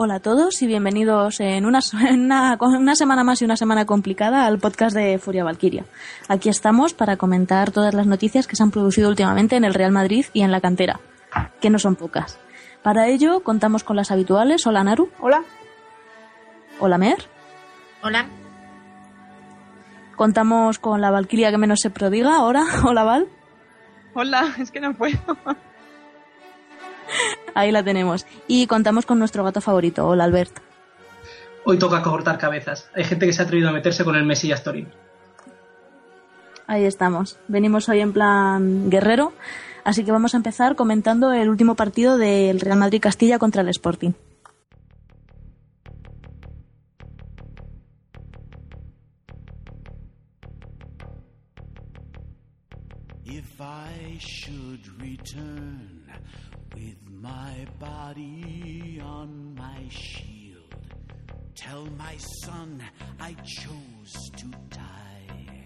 Hola a todos y bienvenidos en una, en una, una semana más y una semana complicada al podcast de Furia Valkyria. Aquí estamos para comentar todas las noticias que se han producido últimamente en el Real Madrid y en la cantera, que no son pocas. Para ello contamos con las habituales. Hola Naru. Hola. Hola Mer. Hola. Contamos con la Valkyria que menos se prodiga ahora. Hola Val. Hola, es que no puedo. Ahí la tenemos. Y contamos con nuestro gato favorito. Hola Albert. Hoy toca cortar cabezas. Hay gente que se ha atrevido a meterse con el Mesías Torino. Ahí estamos. Venimos hoy en plan guerrero. Así que vamos a empezar comentando el último partido del Real Madrid Castilla contra el Sporting. If I should return with my body on my shield, tell my son I chose to die,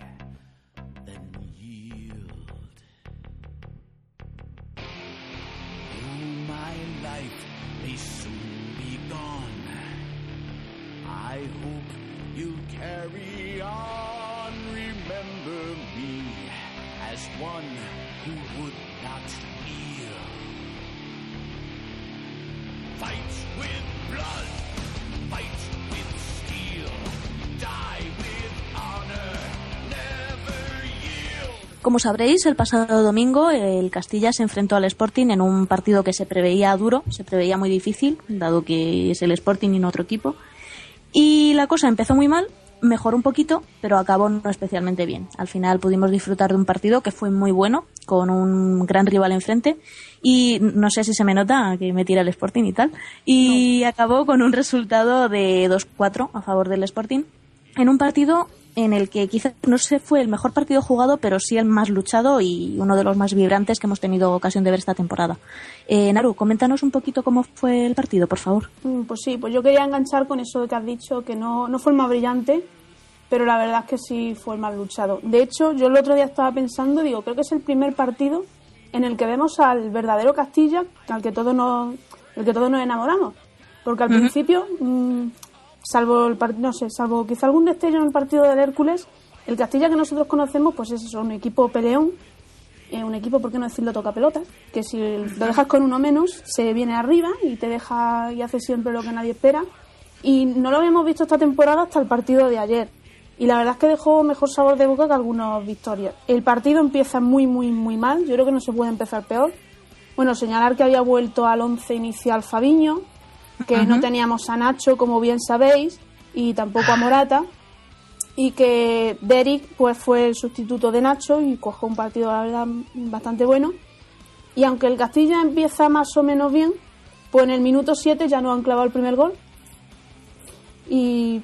then yield. Though my life may soon be gone, I hope you'll carry on. Remember me as one who would not kneel. Como sabréis, el pasado domingo el Castilla se enfrentó al Sporting en un partido que se preveía duro, se preveía muy difícil, dado que es el Sporting y no otro equipo. Y la cosa empezó muy mal, mejoró un poquito, pero acabó no especialmente bien. Al final pudimos disfrutar de un partido que fue muy bueno, con un gran rival enfrente. Y no sé si se me nota que me tira el Sporting y tal. Y acabó con un resultado de 2-4 a favor del Sporting. En un partido en el que quizás no sé fue el mejor partido jugado, pero sí el más luchado y uno de los más vibrantes que hemos tenido ocasión de ver esta temporada. Eh, Naru, coméntanos un poquito cómo fue el partido, por favor. Mm, Pues sí, pues yo quería enganchar con eso que has dicho, que no, no fue el más brillante, pero la verdad es que sí fue el más luchado. De hecho, yo el otro día estaba pensando, digo, creo que es el primer partido en el que vemos al verdadero Castilla, al que todos nos, el que todos nos enamoramos. Porque al principio, mm, salvo el no sé, salvo quizá algún destello en el partido del Hércules, el Castilla que nosotros conocemos, pues es eso, un equipo peleón, eh, un equipo, ¿por qué no decirlo, toca pelotas? Que si lo dejas con uno menos, se viene arriba y te deja y hace siempre lo que nadie espera. Y no lo habíamos visto esta temporada hasta el partido de ayer. Y la verdad es que dejó mejor sabor de boca que algunas victorias. El partido empieza muy, muy, muy mal. Yo creo que no se puede empezar peor. Bueno, señalar que había vuelto al once inicial Fabiño, que no teníamos a Nacho, como bien sabéis, y tampoco a Morata y que Derek pues fue el sustituto de Nacho y cogió un partido la verdad bastante bueno y aunque el Castilla empieza más o menos bien pues en el minuto 7 ya no han clavado el primer gol y,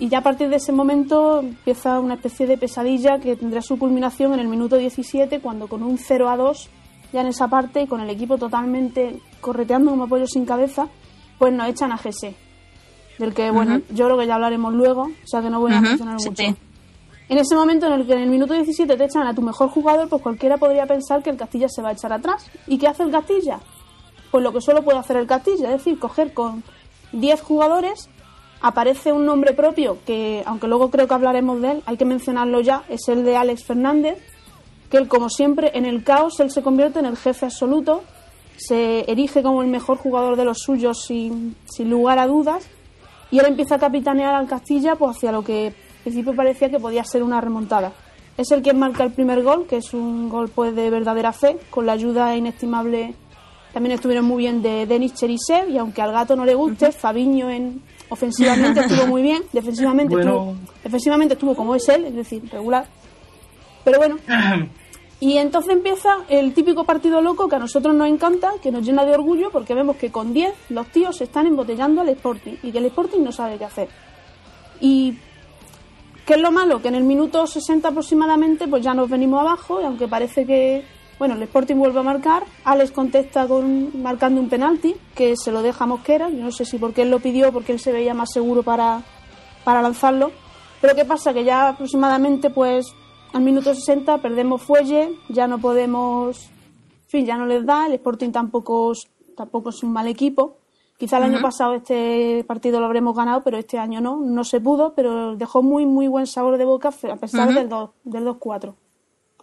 y ya a partir de ese momento empieza una especie de pesadilla que tendrá su culminación en el minuto 17 cuando con un 0 a 2 ya en esa parte y con el equipo totalmente correteando como pollo sin cabeza pues nos echan a Gese del que, bueno, yo creo que ya hablaremos luego, o sea que no voy a mencionar sí. mucho. En ese momento en el que en el minuto 17 te echan a tu mejor jugador, pues cualquiera podría pensar que el Castilla se va a echar atrás. ¿Y qué hace el Castilla? Pues lo que solo puede hacer el Castilla, es decir, coger con 10 jugadores, aparece un nombre propio que, aunque luego creo que hablaremos de él, hay que mencionarlo ya, es el de Alex Fernández, que él, como siempre, en el caos, él se convierte en el jefe absoluto, se erige como el mejor jugador de los suyos sin, sin lugar a dudas, y él empieza a capitanear al Castilla pues hacia lo que al principio parecía que podía ser una remontada. Es el quien marca el primer gol, que es un gol pues de verdadera fe, con la ayuda inestimable también estuvieron muy bien de Denis Cherisev y aunque al gato no le guste, Fabiño en, Ofensivamente estuvo muy bien, defensivamente, Bueno. estuvo, defensivamente estuvo como es él, es decir, regular. Pero bueno, y entonces empieza el típico partido loco que a nosotros nos encanta, que nos llena de orgullo, porque vemos que con 10 los tíos se están embotellando al Sporting y que el Sporting no sabe qué hacer. Y ¿qué es lo malo? Que en el minuto 60 aproximadamente pues ya nos venimos abajo y aunque parece que bueno, el Sporting vuelve a marcar, Alex contesta con marcando un penalti que se lo deja a Mosquera, yo no sé si porque él lo pidió, porque él se veía más seguro para, para lanzarlo, pero ¿qué pasa? Que ya aproximadamente pues al minuto 60 perdemos fuelle, ya no podemos, en fin, ya no les da, el Sporting tampoco, tampoco es un mal equipo. Quizá el año pasado este partido lo habremos ganado, pero este año no, no se pudo, pero dejó muy muy buen sabor de boca a pesar del 2 del 2-4.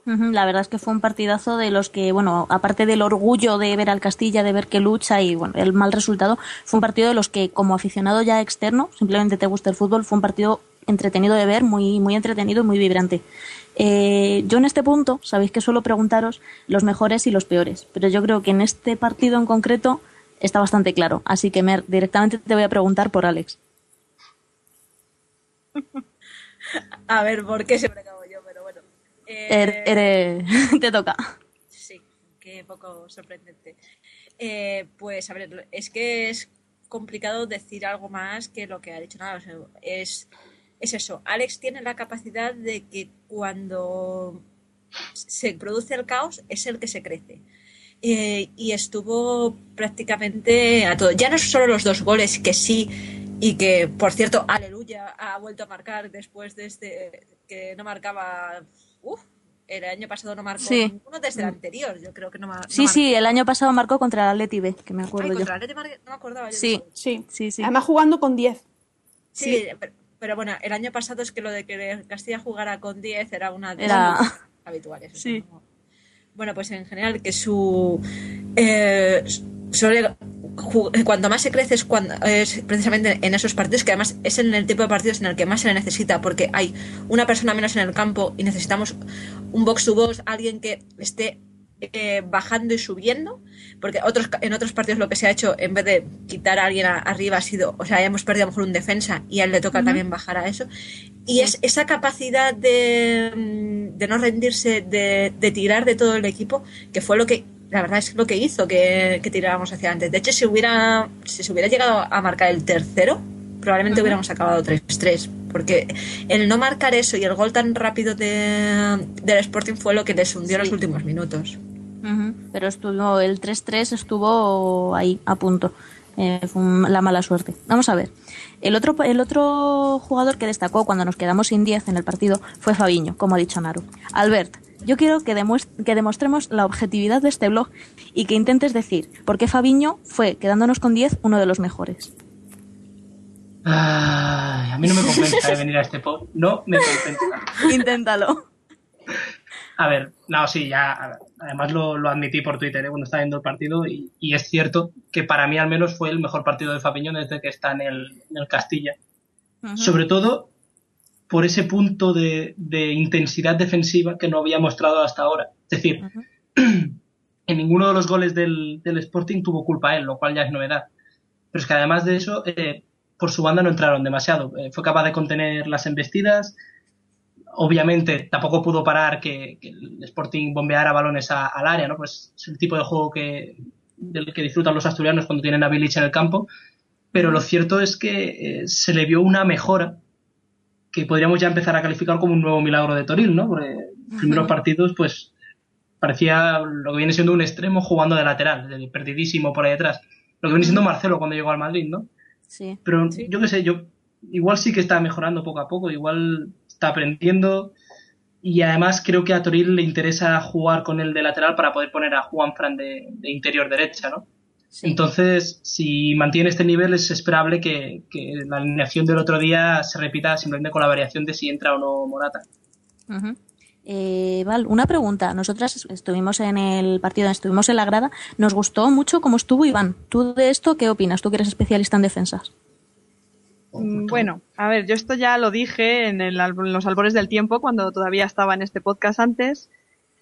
La verdad es que fue un partidazo de los que, bueno, aparte del orgullo de ver al Castilla, de ver que lucha y bueno, el mal resultado, fue un partido de los que como aficionado ya externo, simplemente te gusta el fútbol, fue un partido entretenido de ver, muy, muy entretenido y muy vibrante. Eh, yo en este punto, sabéis que suelo preguntaros los mejores y los peores, pero yo creo que en este partido en concreto está bastante claro. Así que Mer, directamente te voy a preguntar por Alex. A ver, ¿por qué? Pero Eh, Er- eres- te toca. Sí, qué poco sorprendente. Eh, pues a ver, es que es complicado decir algo más que lo que ha dicho nada. o sea, es, es eso. Alex tiene la capacidad de que cuando se produce el caos es el que se crece. Eh, y estuvo prácticamente a todo. Ya no solo los dos goles que sí y que, por cierto, aleluya, ha vuelto a marcar después de este que no marcaba. Uf, el año pasado no marcó Sí. ninguno desde el anterior. Yo creo que no, ma- no Sí, marcó. sí, el año pasado marcó contra el Atleti B, que me Ay, acuerdo yo. contra el Atleti no me acordaba yo. Sí. Sí. Sí, sí. Además jugando con 10. Sí, pero, pero bueno, el año pasado es que lo de que Castilla jugara con 10 era una de Era- las habituales. Sí. no- Bueno, pues en general que su... eh, suele cuando más se crece es, cuando, es precisamente en esos partidos que además es en el tipo de partidos en el que más se le necesita porque hay una persona menos en el campo y necesitamos un box to box, alguien que esté eh, bajando y subiendo, porque otros en otros partidos lo que se ha hecho en vez de quitar a alguien a- arriba ha sido, o sea, hemos perdido a lo mejor un defensa y a él le toca también bajar a eso. Y es esa capacidad de, mm, de no rendirse, de, de tirar de todo el equipo, que fue lo que, la verdad es lo que hizo que, que tiráramos hacia adelante. De hecho, si hubiera, si se hubiera llegado a marcar el tercero, probablemente hubiéramos acabado 3-3. Porque el no marcar eso y el gol tan rápido de, del Sporting fue lo que les hundió en los últimos minutos. Pero estuvo el 3-3 estuvo ahí a punto. Eh, fue la mala suerte. Vamos a ver. El otro, el otro jugador que destacó cuando nos quedamos sin 10 en el partido fue Fabiño, como ha dicho Naru. Albert, yo quiero que, que demostremos la objetividad de este blog y que intentes decir por qué Fabiño fue, quedándonos con 10, uno de los mejores. A mí no me compensa eh, venir a este pod. No me compensa. Inténtalo. A ver, no, sí, ya. Además lo, lo admití por Twitter eh, cuando estaba viendo el partido y, y es cierto que para mí al menos fue el mejor partido de Fabiño desde que está en el, en el Castilla. Sobre todo por ese punto de, de intensidad defensiva que no había mostrado hasta ahora. Es decir, en ninguno de los goles del, del Sporting tuvo culpa él, lo cual ya es novedad. Pero es que además de eso, eh, por su banda no entraron demasiado. Eh, fue capaz de contener las embestidas. Obviamente tampoco pudo parar que, que el Sporting bombeara balones a- al área, ¿no? Pues es el tipo de juego que, del que disfrutan los asturianos cuando tienen a Bilic en el campo. Pero lo cierto es que eh, se le vio una mejora que podríamos ya empezar a calificar como un nuevo milagro de Toril, ¿no? Porque los primeros partidos, pues, parecía lo que viene siendo un extremo jugando de lateral, de- perdidísimo por ahí detrás. Lo que viene siendo Marcelo cuando llegó al Madrid, ¿no? Sí. Pero Sí. yo qué sé, yo igual sí que está mejorando poco a poco, igual está aprendiendo y además creo que a Toril le interesa jugar con el de lateral para poder poner a Juan Fran de, de interior derecha, ¿no? sí. Entonces, si mantiene este nivel, es esperable que, que la alineación del otro día se repita simplemente con la variación de si entra o no Morata. Eh, Val, una pregunta. Nosotras estuvimos en el partido, estuvimos en la grada. Nos gustó mucho cómo estuvo Iván. ¿Tú de esto qué opinas? Tú que eres especialista en defensas. Mm, Bueno, a ver, yo esto ya lo dije en, el en los albores del tiempo, cuando todavía estaba en este podcast antes,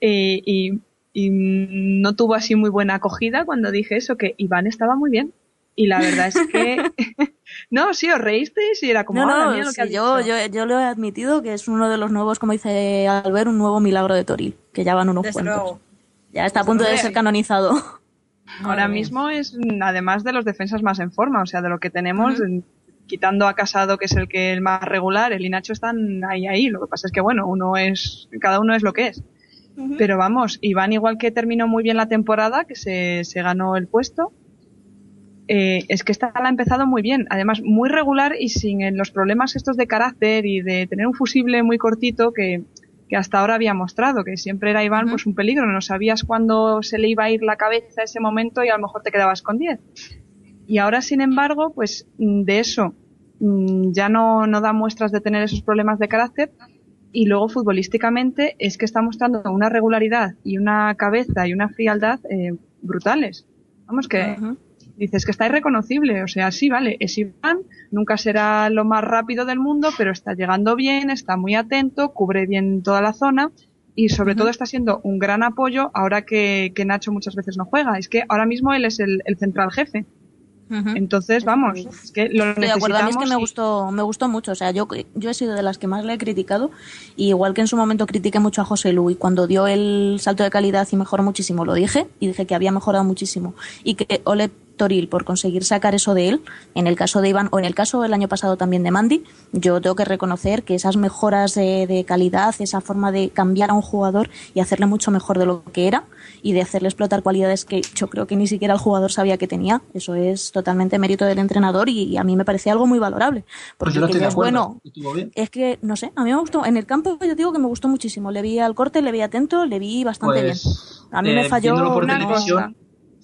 y, y no tuvo así muy buena acogida cuando dije eso, que Iván estaba muy bien. Y la verdad es que No, sí, os reísteis y era como, no, "Ah, no, lo sí, yo, dicho". yo, yo lo he admitido que es uno de los nuevos, como dice Albert, un nuevo milagro de Toril, que ya van unos Desde cuantos. luego. Ya está a punto de ser canonizado. Ahora mismo es, además de los defensas más en forma, o sea, de lo que tenemos, mm, quitando a Casado, que es el que el más regular, el y Nacho están ahí, ahí. Lo que pasa es que, bueno, uno es, cada uno es lo que es. Pero vamos, Iván igual que terminó muy bien la temporada, que se, se ganó el puesto, eh, es que esta la ha empezado muy bien. Además, muy regular y sin eh, los problemas estos de carácter y de tener un fusible muy cortito que, que hasta ahora había mostrado, que siempre era Iván pues un peligro, no sabías cuándo se le iba a ir la cabeza ese momento y a lo mejor te quedabas con 10. Y ahora, sin embargo, pues mm, de eso mm, ya no, no da muestras de tener esos problemas de carácter y luego futbolísticamente es que está mostrando una regularidad y una cabeza y una frialdad eh, brutales. Vamos que dices que está irreconocible, o sea, sí, vale, es Iván, nunca será lo más rápido del mundo, pero está llegando bien, está muy atento, cubre bien toda la zona y sobre todo está siendo un gran apoyo ahora que, que Nacho muchas veces no juega. Es que ahora mismo él es el, el central jefe. Entonces, vamos, es que lo Estoy de acuerdo, a mí es que me necesitamos gustó, me gustó mucho. O sea, yo, yo he sido de las que más le he criticado. Y igual que en su momento critiqué mucho a José Lu y cuando dio el salto de calidad y mejoró muchísimo, lo dije y dije que había mejorado muchísimo. Y que Ole Toril, por conseguir sacar eso de él, en el caso de Iván o en el caso el año pasado también de Mandy, yo tengo que reconocer que esas mejoras de, de calidad, esa forma de cambiar a un jugador y hacerle mucho mejor de lo que era y de hacerle explotar cualidades que yo creo que ni siquiera el jugador sabía que tenía, eso es totalmente mérito del entrenador y, y a mí me parecía algo muy valorable. Pues Porque yo no es bueno, es que, no sé, a mí me gustó. En el campo, yo digo que me gustó muchísimo. Le vi al corte, le vi atento, le vi bastante Pues, bien. A mí me eh, falló. una cosa.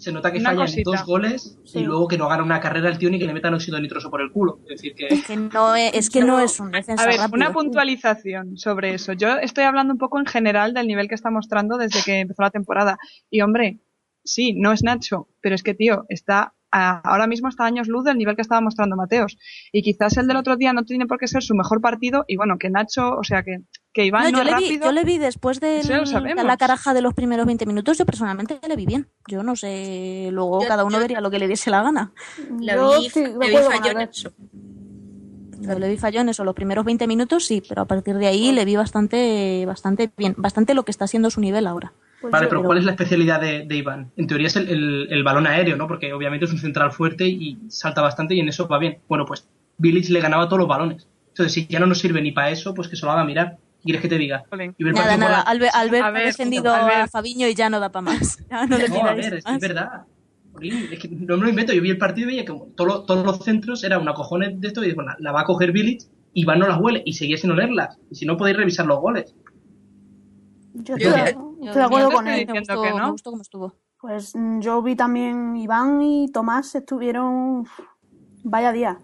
Se nota que Una fallan cosita. dos goles Sí. y luego que no gana una carrera el tío ni que le metan óxido nitroso por el culo. Es decir, que Es que no es, es que no es un defensa A ver, rápido. una puntualización sobre eso. Yo estoy hablando un poco en general del nivel que está mostrando desde que empezó la temporada. Y hombre, sí, no es Nacho, pero es que, tío, está a- ahora mismo está a años luz del nivel que estaba mostrando Mateos. Y quizás el del otro día no tiene por qué ser su mejor partido. Y bueno, que Nacho, o sea, que, que Iván No, no, yo, es le vi, rápido. yo le vi después de la caraja de los primeros 20 minutos. Yo personalmente le vi bien. Yo no sé. Luego Yo- cada uno yo- vería lo que le diese la gana. Yo vi, de le vi eso. Yo le vi falló en eso. Los primeros 20 minutos sí, pero a partir de ahí le vi bastante, bastante bien. Bastante lo que está siendo su nivel ahora. Pues Vale, pero ¿cuál es la especialidad de, de Iván? En teoría es el, el- el balón aéreo, ¿no? Porque obviamente es un central fuerte y salta bastante y en eso va bien. Bueno, pues Village le ganaba todos los balones. Entonces, si ya no nos sirve ni para eso, pues que se lo haga mirar. ¿Qué ¿Quieres que te diga? Y ver Nada, nada. la- Albert, Albert A ha ver, defendido Albert. a Fabiño y ya no da para más. Ya no le No, a ver, es, verdad. Es que no me lo invento. Yo vi el partido y veía que todos los, todos los centros era una cojones de esto y digo, "Nah, la va a coger Village y Iván no las huele y seguía sin olerlas. Y si no, podéis revisar los goles. Yo Yo- estoy, de acuerdo con él. Me gustó, que no. me gustó cómo estuvo. Pues mm, yo vi también Iván y Tomás estuvieron. Vaya día.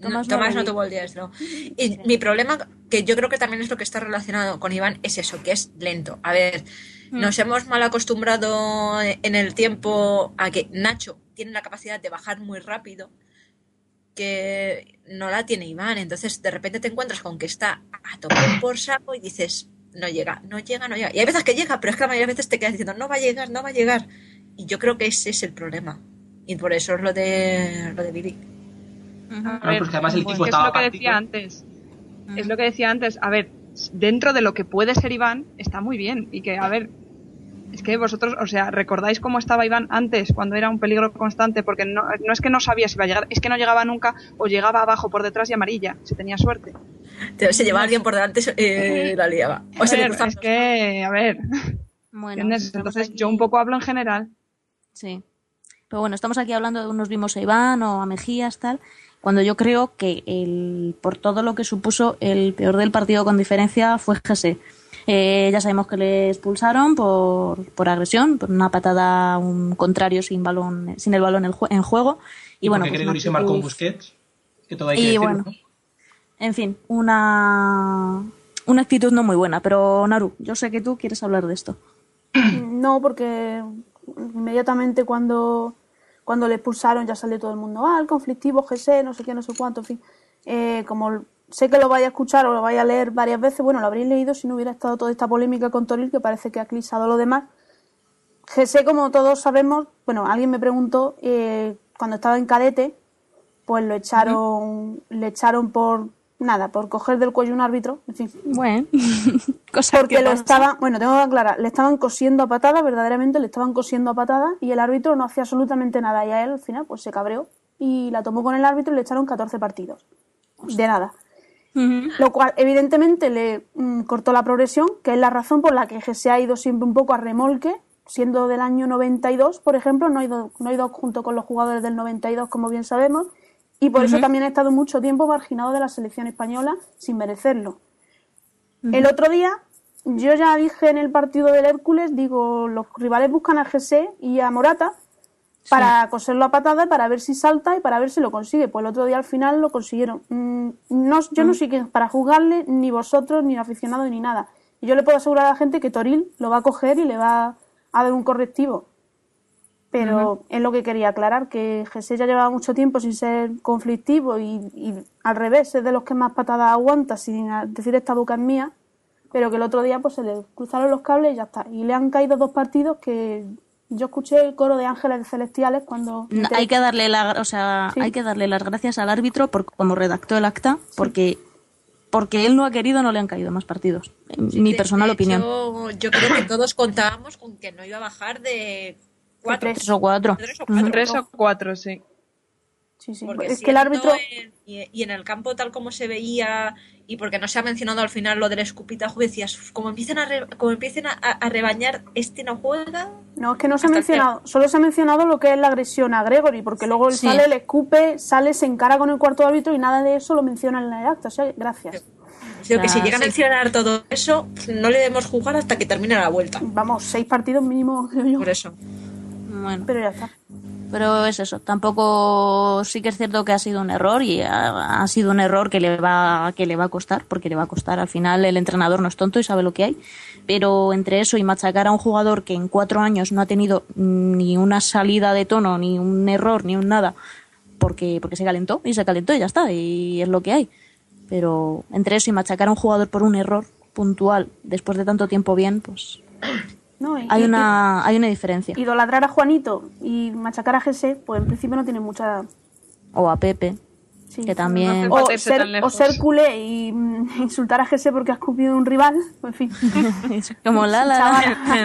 Tomás No, Tomás tuvo el día, luego. Y mi problema, que yo creo que también es lo que está relacionado con Iván, es eso, que es lento. A ver, Mm. nos hemos mal acostumbrado en el tiempo a que Nacho tiene la capacidad de bajar muy rápido, que no la tiene Iván. Entonces, de repente te encuentras con que está a tomar por saco y dices, no llega, no llega, no llega. Y hay veces que llega, pero es que la mayoría de veces te quedas diciendo, no va a llegar, no va a llegar. Y yo creo que ese es el problema. Y por eso es lo de, lo de Billy. A Claro, ver, porque además el equipo que es lo que partido. decía antes. Es lo que decía antes. A ver, dentro de lo que puede ser Iván, está muy bien. Y que, a ver, es que vosotros, o sea, ¿recordáis cómo estaba Iván antes, cuando era un peligro constante? Porque no, no es que no sabía si iba a llegar, es que no llegaba nunca o llegaba abajo por detrás y amarilla, si tenía suerte. Se llevaba a alguien por delante eh, la liaba. O A se le ver, cruzaba. es que, a ver, Bueno, ¿entiendes? estamos Entonces aquí- yo un poco hablo en general. Sí. Pero bueno, estamos aquí hablando de unos vimos a Iván o a Mejías, tal. Cuando yo creo que el, por todo lo que supuso, el peor del partido con diferencia fue Gese. Eh, ya sabemos que le expulsaron por, por agresión, por una patada a un contrario sin balón, sin el balón en, jue- en juego. Y, Y, bueno, porque pues Gregory se marcó Busquets. Que todo hay que Y decirlo, bueno. ¿no? En fin, una, una actitud no muy buena. Pero Naru, yo sé que tú quieres hablar de esto. No, porque inmediatamente cuando, cuando le expulsaron ya salió todo el mundo, ah, el conflictivo, GC, no sé qué, no sé cuánto, en fin. Eh, como sé que lo vaya a escuchar o lo vaya a leer varias veces, bueno, lo habréis leído si no hubiera estado toda esta polémica con Toril, que parece que ha eclipsado lo demás. GC, como todos sabemos, bueno, alguien me preguntó eh, cuando estaba en cadete pues lo echaron, le echaron por nada, por coger del cuello un árbitro, en fin. Bueno, cosa Porque que lo estaban, bueno, tengo que aclarar, le estaban cosiendo a patada, verdaderamente le estaban cosiendo a patada y el árbitro no hacía absolutamente nada y a él al final pues se cabreó y la tomó con el árbitro y le echaron 14 partidos. De nada. Lo cual evidentemente le mm, cortó la progresión, que es la razón por la que se ha ido siempre un poco a remolque, siendo del año 92, por ejemplo, no ha ido, no ha ido junto con los jugadores del 92, como bien sabemos, y por eso también ha estado mucho tiempo marginado de la selección española sin merecerlo. El otro día, yo ya dije en el partido del Hércules, digo, los rivales buscan a José y a Morata para coserlo a patada, para ver si salta y para ver si lo consigue. Pues el otro día al final lo consiguieron. Mm, No, yo no soy quien para juzgarle, ni vosotros, ni aficionados, ni nada. Y yo le puedo asegurar a la gente que Toril lo va a coger y le va a dar un correctivo. Pero es lo que quería aclarar, que José ya llevaba mucho tiempo sin ser conflictivo y, y al revés, es de los que más patadas aguanta, sin decir esta boca es mía, pero que el otro día pues se le cruzaron los cables y ya está. Y le han caído dos partidos que yo escuché el coro de ángeles celestiales cuando... No, hay que darle la, o sea, Sí. hay que darle las gracias al árbitro por como redactó el acta, porque porque él no ha querido, no le han caído más partidos. En mi De- personal de opinión. yo creo que todos contábamos con que no iba a bajar de cuatro. tres. O cuatro. Tres o cuatro. Tres o cuatro, sí. Sí, sí. Porque Es que el árbitro... en- y, y en el campo tal como se veía y porque no se ha mencionado al final lo del escupitajo decías "Uf, como empiecen a re- como empiecen a, a rebañar este no juega No, es que no se ha el mencionado, solo se ha mencionado lo que es la agresión a Gregory, porque luego él Sí. sale, le escupe, sale, se encara con el cuarto árbitro y nada de eso lo menciona en el acta. O sea, gracias. Digo que si llegan a mencionar todo eso no le debemos jugar hasta que termine la vuelta Vamos, seis partidos mínimo, creo yo. por eso Bueno, Pero ya está. pero es eso. Tampoco sí que es cierto que ha sido un error y ha, ha sido un error que le va que le va a costar, porque le va a costar. Al final el entrenador no es tonto y sabe lo que hay. Pero entre eso y machacar a un jugador que en cuatro años no ha tenido ni una salida de tono, ni un error, ni un nada, porque porque se calentó y se calentó y ya está y es lo que hay. Pero entre eso y machacar a un jugador por un error puntual después de tanto tiempo bien, pues No, y- hay y- una hay una diferencia. y- idolatrar a Juanito y machacar a Jesse, pues en principio no tiene mucha. O a Pepe, sí. que también O ser, o ser culé y mm, insultar a Jesse porque ha escupido un rival, en fin. como la la, también hay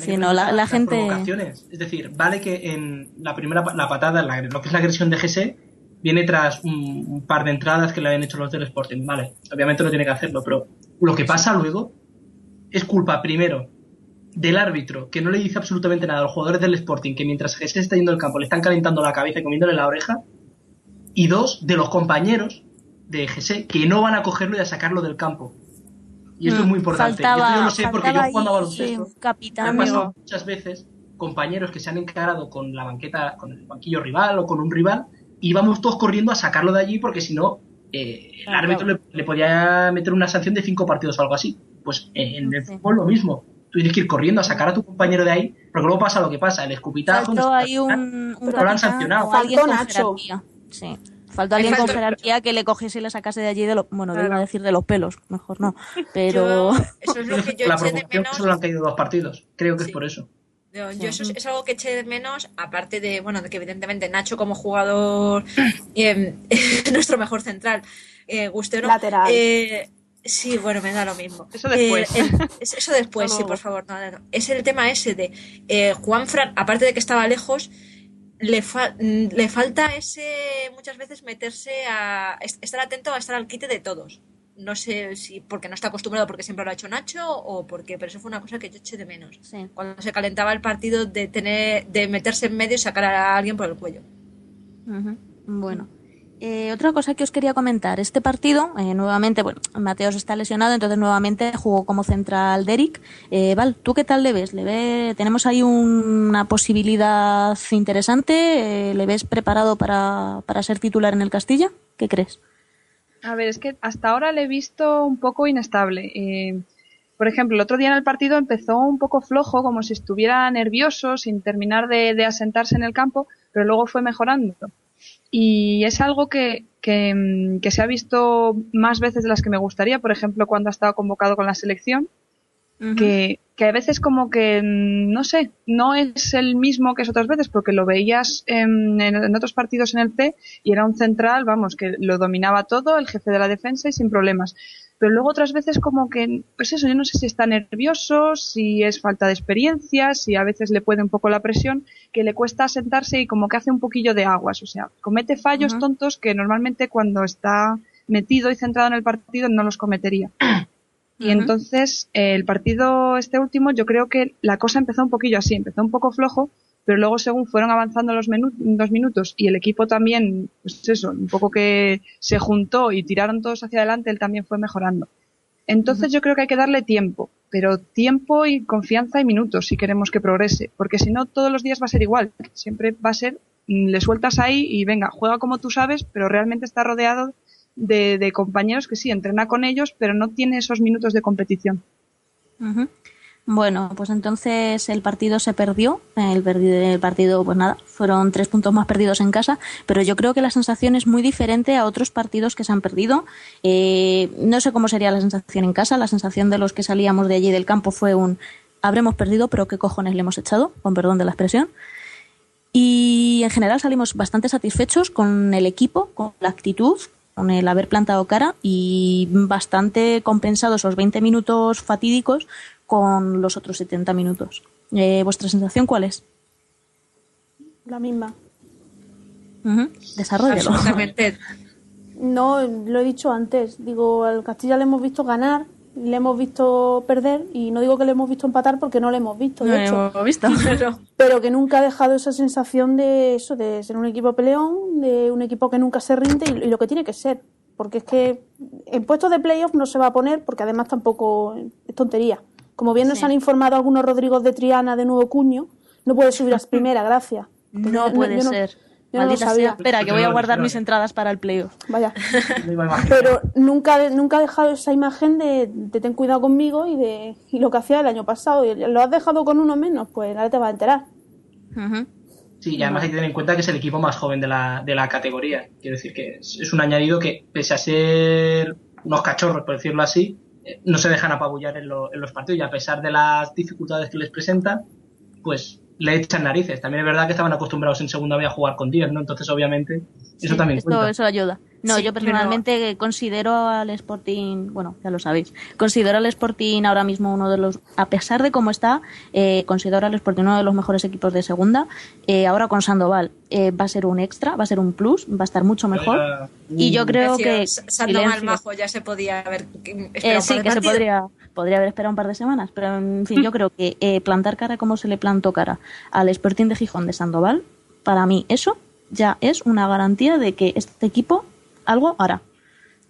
Sí, que no, la- la gente- provocaciones. Es decir, vale que en la primera la patada, la- lo que es la agresión de GS, viene tras un, un par de entradas que le habían hecho los del Sporting. Vale, obviamente no tiene que hacerlo, pero lo que pasa luego es culpa primero del árbitro, que no le dice absolutamente nada a los jugadores del Sporting, que mientras GS está yendo al campo le están calentando la cabeza y comiéndole la oreja. Y dos, de los compañeros de GS, que no van a cogerlo y a sacarlo del campo. Y esto es muy importante. Mm, Faltaba, esto yo lo sé porque yo jugando a baloncesto. sí, Me ha pasado muchas veces compañeros que se han encarado con la banqueta, con el banquillo rival o con un rival, y íbamos todos corriendo a sacarlo de allí porque si no, eh, el Claro. árbitro le, le podía meter una sanción de cinco partidos o algo así. Pues eh, en el fútbol lo mismo. Tú tienes que ir corriendo a sacar a tu compañero de ahí, porque luego pasa lo que pasa, el escupitajo. Faltó no ahí un, un lo han sancionado. o alguien Faltó con Nacho. jerarquía. Sí. Faltó alguien con faltó- jerarquía que le cogiese y le sacase de allí de los, bueno, Claro. iba a decir de los pelos, mejor no, pero Yo- eso es lo que yo la eché de provocación menos solo han caído dos partidos. Creo que es por eso. Yo, yo eso es, es algo que eché de menos, aparte de, bueno, de que evidentemente Nacho como jugador, eh, nuestro mejor central, eh, Gustero. Lateral. eh, sí, bueno, me da lo mismo. Eso después. Eh, el- eso después, sí, por favor. No, no, no. Es el tema ese de eh, Juan Fran, aparte de que estaba lejos, le, fa- mm, le falta ese, muchas veces, meterse a, es- estar atento a estar al quite de todos. No sé si porque no está acostumbrado porque siempre lo ha hecho Nacho o porque, pero eso fue una cosa que yo eché de menos sí. cuando se calentaba el partido de tener de meterse en medio y sacar a alguien por el cuello. Ujú. Bueno. Eh, otra cosa que os quería comentar, este partido, eh, nuevamente, bueno, Mateos está lesionado, entonces nuevamente jugó como central Derek. Eh, Val, ¿tú qué tal le ves? ¿Le ve, tenemos ahí un- una posibilidad interesante? Eh, ¿Le ves preparado para, para ser titular en el Castilla? ¿Qué crees? A ver, es que hasta ahora le he visto un poco inestable. Eh, por ejemplo, el otro día en el partido empezó un poco flojo, como si estuviera nervioso, sin terminar de, de asentarse en el campo, pero luego fue mejorando. Y es algo que, que, mm, que se ha visto más veces de las que me gustaría, por ejemplo, cuando ha estado convocado con la selección, que, que a veces como que, mm, no sé, no es el mismo que es otras veces, porque lo veías en, en- en otros partidos en el C y era un central, vamos, que lo dominaba todo, el jefe de la defensa y sin problemas. Pero luego otras veces como que, pues eso, yo no sé si está nervioso, si es falta de experiencia, si a veces le puede un poco la presión, que le cuesta sentarse y como que hace un poquillo de aguas, o sea, comete fallos tontos que normalmente cuando está metido y centrado en el partido no los cometería. Y entonces eh, el partido este último yo creo que la cosa empezó un poquillo así, empezó un poco flojo, pero luego según fueron avanzando los, los minutos y el equipo también, pues eso, un poco que se juntó y tiraron todos hacia adelante, él también fue mejorando. Entonces yo creo que hay que darle tiempo, pero tiempo y confianza y minutos si queremos que progrese, porque si no todos los días va a ser igual, siempre va a ser, mm, le sueltas ahí y venga, juega como tú sabes, pero realmente está rodeado de, de compañeros que sí, entrena con ellos, pero no tiene esos minutos de competición. Bueno, pues entonces el partido se perdió. El, perdi- el partido, pues nada, fueron tres puntos más perdidos en casa, pero yo creo que la sensación es muy diferente a otros partidos que se han perdido. Eh, no sé cómo sería la sensación en casa. La sensación de los que salíamos de allí del campo fue un habremos perdido, pero qué cojones le hemos echado, con perdón de la expresión. Y en general salimos bastante satisfechos con el equipo, con la actitud, con el haber plantado cara y bastante compensados esos 20 minutos fatídicos con los otros 70 minutos. Eh, ¿Vuestra sensación cuál es? La misma. Ujú, Desarrollalo. Absolutamente. No, lo he dicho antes. Digo, al Castilla le hemos visto ganar, le hemos visto perder y no digo que le hemos visto empatar porque no le hemos visto, de No hecho. hemos visto. Pero que nunca ha dejado esa sensación de eso, de ser un equipo peleón, de un equipo que nunca se rinde y, y lo que tiene que ser. Porque es que en puestos de playoff no se va a poner porque además tampoco es tontería. Como bien nos Sí. han informado algunos Rodrigos de Triana de Nuevo Cuño, no puede subir a primera, gracias. No puede yo no- ser. yo no lo Maldita sea. sabía. Espera, que voy a guardar mis entradas para el playoff. Vaya. Pero nunca, nunca ha dejado esa imagen de, de ten cuidado conmigo y de y lo que hacía el año pasado. Y lo has dejado con uno menos, pues ahora te vas a enterar. Sí, y además hay que tener en cuenta que es el equipo más joven de la, de la categoría. Quiero decir que es, es un añadido que, pese a ser unos cachorros, por decirlo así, no se dejan apabullar en, lo- en los partidos y a pesar de las dificultades que les presentan, pues le echan narices. También es verdad que estaban acostumbrados en segunda B a jugar con 10, ¿no? Entonces, obviamente, eso Sí, también esto, cuenta. eso ayuda. No, Sí, yo pero- personalmente considero al Sporting, bueno, ya lo sabéis, considero al Sporting ahora mismo uno de los, a pesar de cómo está, eh, considero al Sporting uno de los mejores equipos de segunda. Eh, ahora con Sandoval eh, va a ser un extra, va a ser un plus, va a estar mucho mejor. Y yo creo que Sandoval. Majo ya se podía haber Eh, sí, que se podría, podría haber esperado un par de semanas, pero en fin, yo creo que eh, plantar cara como se le plantó cara al Sporting de Gijón de Sandoval, para mí eso ya es una garantía de que este equipo algo hará.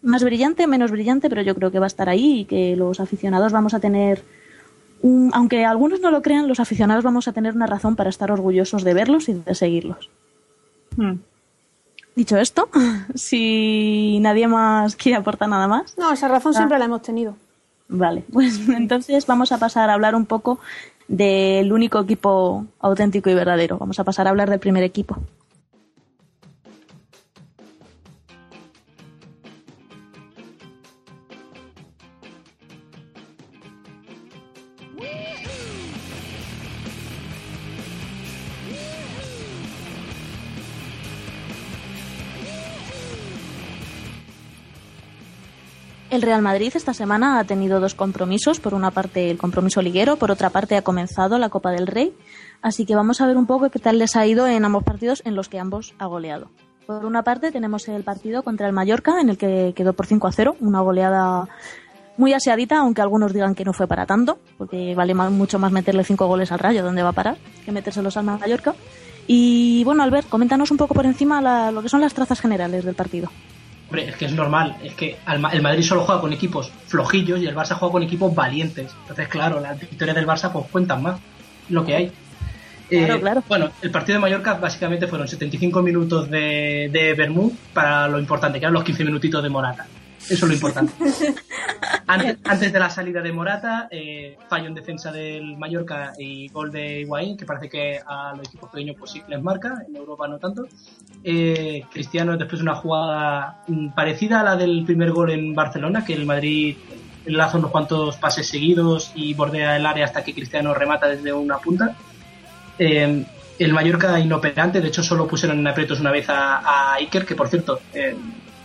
Más brillante, menos brillante, pero yo creo que va a estar ahí y que los aficionados vamos a tener, un- aunque algunos no lo crean, los aficionados vamos a tener una razón para estar orgullosos de verlos y de seguirlos. Hmm. Dicho esto, si nadie más quiere aportar nada más, No, esa razón Ah. siempre la hemos tenido. Vale, pues entonces vamos a pasar a hablar un poco del único equipo auténtico y verdadero. Vamos a pasar a hablar del primer equipo. El Real Madrid esta semana ha tenido dos compromisos. Por una parte el compromiso liguero, por otra parte ha comenzado la Copa del Rey. Así que vamos a ver un poco qué tal les ha ido en ambos partidos en los que ambos ha goleado. Por una parte tenemos el partido contra el Mallorca en el que quedó por 5 a 0, una goleada muy aseadita, aunque algunos digan que no fue para tanto, porque vale ma- mucho más meterle 5 goles al Rayo, donde va a parar, que metérselos al Mallorca. Y bueno, Albert, coméntanos un poco por encima la- lo que son las trazas generales del partido. Hombre, es que es normal, es que el Madrid solo juega con equipos flojillos y el Barça juega con equipos valientes. Entonces, claro, las victorias del Barça pues cuentan más, lo que hay. Claro, claro. Bueno, el partido de Mallorca básicamente fueron 75 minutos de, de Bermud para lo importante, que eran los 15 minutitos de Morata. Eso es lo importante. antes, antes de la salida de Morata, eh, fallo en defensa del Mallorca y gol de Higuaín, que parece que a los equipos pequeños pues sí les marca, en Europa no tanto. Eh, Cristiano después de una jugada mm, parecida a la del primer gol en Barcelona, que el Madrid enlaza unos cuantos pases seguidos y bordea el área hasta que Cristiano remata desde una punta. Eh, el Mallorca inoperante, de hecho solo pusieron en aprietos una vez a, a Iker, que por cierto eh,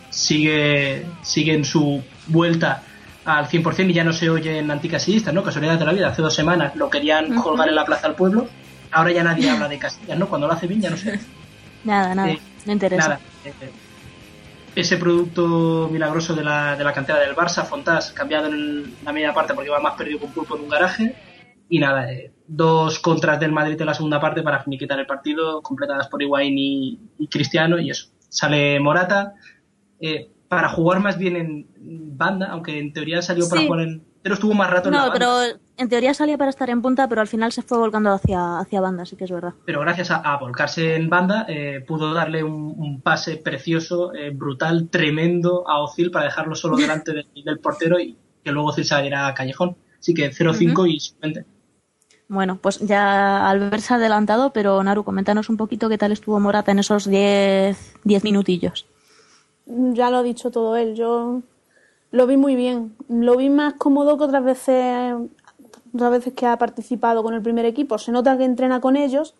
sigue, sigue en su vuelta al 100% y ya no se oye en anticasillistas, ¿no? Casualidad de la vida, hace dos semanas lo querían colgar en la Plaza del Pueblo, ahora ya nadie habla de Casillas, ¿no? Cuando lo hace bien ya no sé. Nada, nada, Eh, no interesa. Nada. eh, ese producto milagroso de la, de la cantera del Barça, Fontás, cambiado en la media parte porque iba más perdido con pulpo en un garaje. Y nada, eh, dos contras del Madrid en la segunda parte para finiquitar el partido, completadas por Higuaín y, y Cristiano, y eso. Sale Morata eh, para jugar más bien en banda, aunque en teoría salió para Sí. jugar en. Pero estuvo más rato en la No, banda. pero en teoría salía para estar en punta, pero al final se fue volcando hacia, hacia banda, sí que es verdad. pero gracias a, a volcarse en banda eh, pudo darle un, un pase precioso, eh, brutal, tremendo a Ozil para dejarlo solo delante del, del portero y que luego Ozil saliera a Callejón. Así que 0-5 y suplente. Bueno, pues ya al verse adelantado, pero Naru, coméntanos un poquito qué tal estuvo Morata en esos 10 10 minutillos. Ya lo ha dicho todo él. Yo lo vi muy bien. Lo vi más cómodo que otras veces, otras veces que ha participado con el primer equipo. Se nota que entrena con ellos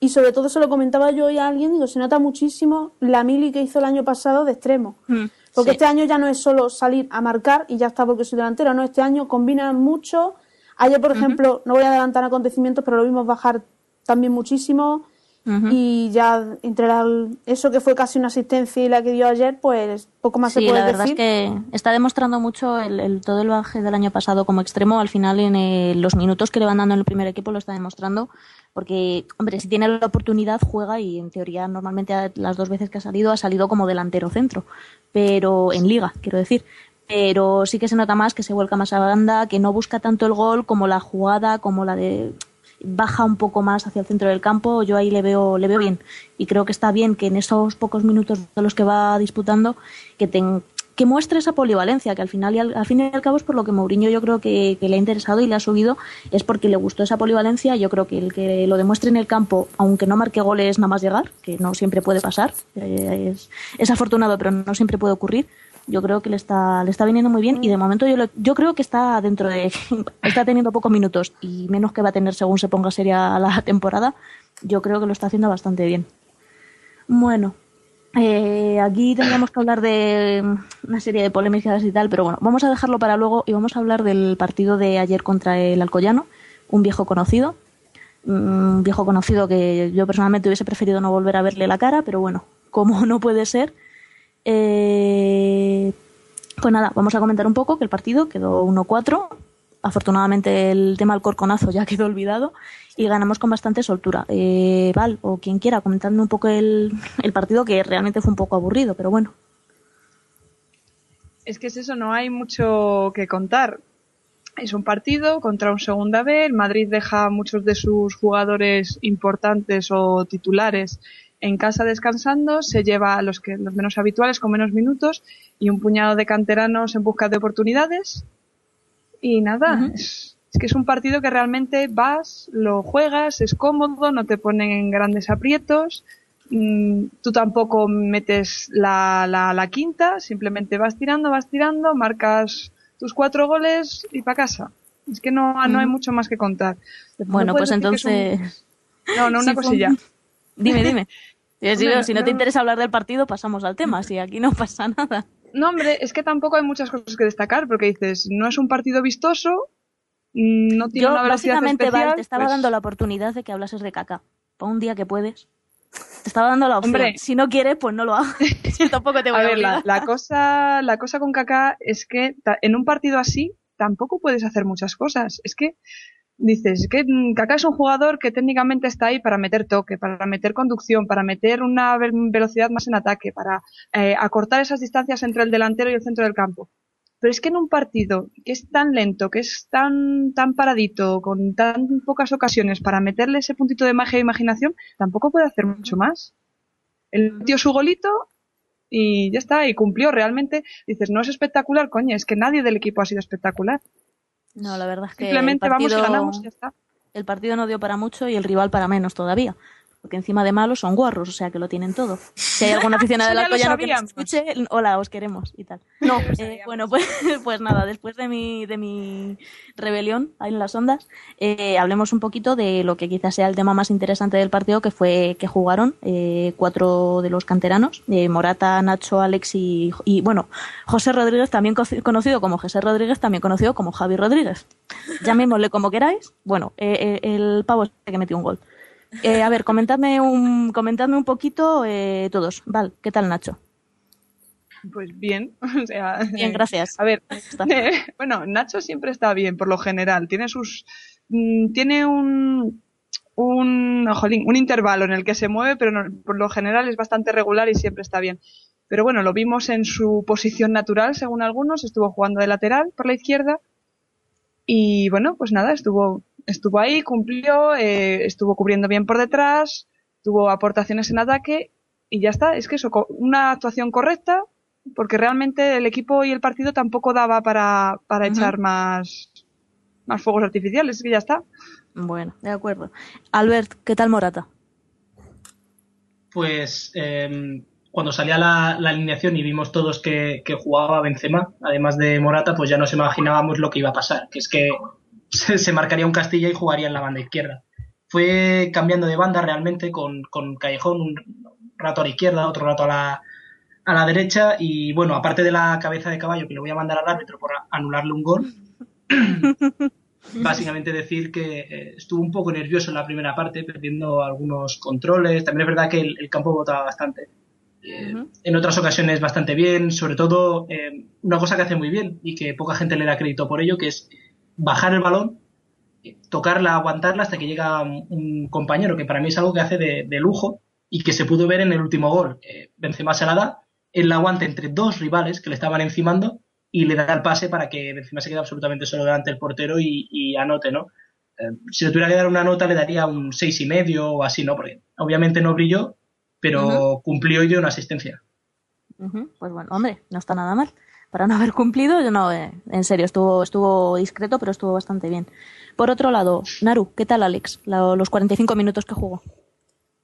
y sobre todo se lo comentaba yo hoy a alguien. Digo, se nota muchísimo la mili que hizo el año pasado de extremo. Porque Sí. este año ya no es solo salir a marcar y ya está porque soy delantero. No, este año combinan mucho. Ayer, por ejemplo, no voy a adelantar acontecimientos, pero lo vimos bajar también muchísimo. Y ya entre la- eso que fue casi una asistencia y la que dio ayer, pues poco más Sí, se puede la verdad decir. es que está demostrando mucho el, el- todo el baje del año pasado como extremo. Al final, en eh, los minutos que le van dando en el primer equipo, lo está demostrando. Porque, hombre, si tiene la oportunidad, juega y en teoría, normalmente las dos veces que ha salido, ha salido como delantero centro. Pero en liga, quiero decir. Pero sí que se nota más que se vuelca más a banda, que no busca tanto el gol como la jugada, como la de baja un poco más hacia el centro del campo, yo ahí le veo, le veo bien. Y creo que está bien que en esos pocos minutos de los que va disputando, que, que muestre esa polivalencia, que al final y al, al fin y al cabo es por lo que Mourinho yo creo que, que le ha interesado y le ha subido, es porque le gustó esa polivalencia. Yo creo que el que lo demuestre en el campo, aunque no marque goles nada más llegar, que no siempre puede pasar, eh, es, es afortunado, pero no siempre puede ocurrir. Yo creo que le está, le está viniendo muy bien y de momento yo, lo- yo creo que está dentro de. está teniendo pocos minutos y menos que va a tener según se ponga seria la temporada. Yo creo que lo está haciendo bastante bien. Bueno, eh, aquí tendríamos que hablar de una serie de polémicas y tal, pero bueno, vamos a dejarlo para luego y vamos a hablar del partido de ayer contra el Alcoyano, un viejo conocido. Un viejo conocido que yo personalmente hubiese preferido no volver a verle la cara, pero bueno, como no puede ser. Eh, pues nada, vamos a comentar un poco que el partido quedó 1-4. Afortunadamente el tema del corconazo ya quedó olvidado y ganamos con bastante soltura. Eh, Val, o quien quiera, comentadme un poco el, el partido que realmente fue un poco aburrido, pero bueno. Es que es eso, no hay mucho que contar. Es un partido contra un segunda B. El Madrid deja a muchos de sus jugadores importantes o titulares en casa descansando, se lleva a los que los menos habituales con menos minutos y un puñado de canteranos en busca de oportunidades. Y nada, es, es que es un partido que realmente vas, lo juegas, es cómodo, no te ponen en grandes aprietos. Mm, tú tampoco metes la, la, la quinta, simplemente vas tirando, vas tirando, marcas tus cuatro goles y para casa. Es que no, no hay mucho más que contar. No Bueno, pues un- entonces... No, no, una fue- cosilla. Dime, dime. Si no no- te interesa hablar del partido, pasamos al tema. Si aquí no pasa nada. No, hombre, es que tampoco hay muchas cosas que destacar, porque dices, no es un partido vistoso, mm, no tiene Yo, una velocidad básicamente, especial. Val, te estaba pues- dando la oportunidad de que hablases de caca. Para un día que puedes. Te estaba dando la opción. Hombre. Si no quieres, pues no lo hagas. Yo tampoco te voy A a, ver, la, la cosa, la cosa con Kaká es que en un partido así tampoco puedes hacer muchas cosas. Es que dices es que mm, Kaká es un jugador que técnicamente está ahí para meter toque, para meter conducción, para meter una ve- velocidad más en ataque, para eh, acortar esas distancias entre el delantero y el centro del campo. Pero es que en un partido que es tan lento, que es tan, tan paradito, con tan pocas ocasiones para meterle ese puntito de magia e imaginación, tampoco puede hacer mucho más. Él metió su golito y ya está, y cumplió realmente. Dices, no es espectacular, coño, es que nadie del equipo ha sido espectacular. No, la verdad es que Simplemente partido, vamos y ganamos y ya está. el partido no dio para mucho y el rival para menos todavía. Porque encima de malos son guarros, o sea que lo tienen todo. Si hay alguna aficionada del Alcoyano que nos escuche, hola, os queremos y tal. No, Eh, bueno, pues, pues nada, después de mi, de mi rebelión ahí en las ondas, eh, hablemos un poquito de lo que quizás sea el tema más interesante del partido, que fue que jugaron eh, cuatro de los canteranos, eh, Morata, Nacho, Alex y, y, bueno, José Rodríguez, también co- conocido como José Rodríguez, también conocido como Javi Rodríguez. Llamémosle como queráis. Bueno, eh, eh, el pavo este que metió un gol. Eh, a ver, comentadme un, comentadme un poquito eh, todos. Val, ¿qué tal Nacho? Pues bien, o sea... Bien, gracias. A ver, está. bueno, Nacho siempre está bien, por lo general. Tiene sus... mm, Tiene un... Un, jolín, un intervalo en el que se mueve, pero no- por lo general es bastante regular y siempre está bien. Pero bueno, lo vimos en su posición natural, según algunos. Estuvo jugando de lateral por la izquierda. Y bueno, pues nada, estuvo, estuvo ahí, cumplió, eh, estuvo cubriendo bien por detrás, tuvo aportaciones en ataque y ya está. Es que eso, una actuación correcta, porque realmente el equipo y el partido tampoco daba para, para echar más, más fuegos artificiales, es que ya está. Bueno, de acuerdo. Albert, ¿qué tal Morata? Pues eh, cuando salía la, la alineación y vimos todos que, que jugaba Benzema, además de Morata, pues ya nos imaginábamos lo que iba a pasar, que es que se, se marcaría un Castilla y jugaría en la banda izquierda. Fue cambiando de banda realmente con, con Callejón, un rato a la izquierda, otro rato a la, a la derecha y bueno, aparte de la cabeza de caballo que le voy a mandar al árbitro por anularle un gol, básicamente decir que eh, estuvo un poco nervioso en la primera parte, perdiendo algunos controles. También es verdad que el, el campo votaba bastante. Eh. En otras ocasiones bastante bien, sobre todo eh, una cosa que hace muy bien y que poca gente le da crédito por ello, que es bajar el balón, tocarla, aguantarla hasta que llega un, compañero, que para mí es algo que hace de, de lujo y que se pudo ver en el último gol. Eh, Benzema se la da, él la aguanta entre dos rivales que le estaban encimando y le da el pase para que Benzema se quede absolutamente solo delante del portero y, y anote, ¿no? Eh, si le tuviera que dar una nota le daría un seis y medio o así, ¿no? Porque obviamente no brilló, pero cumplió y dio una asistencia. Pues bueno, hombre, no está nada mal. Para no haber cumplido, yo no, eh, en serio, estuvo, estuvo discreto, pero estuvo bastante bien. Por otro lado, Naru, ¿qué tal Alex? Los 45 minutos que jugó.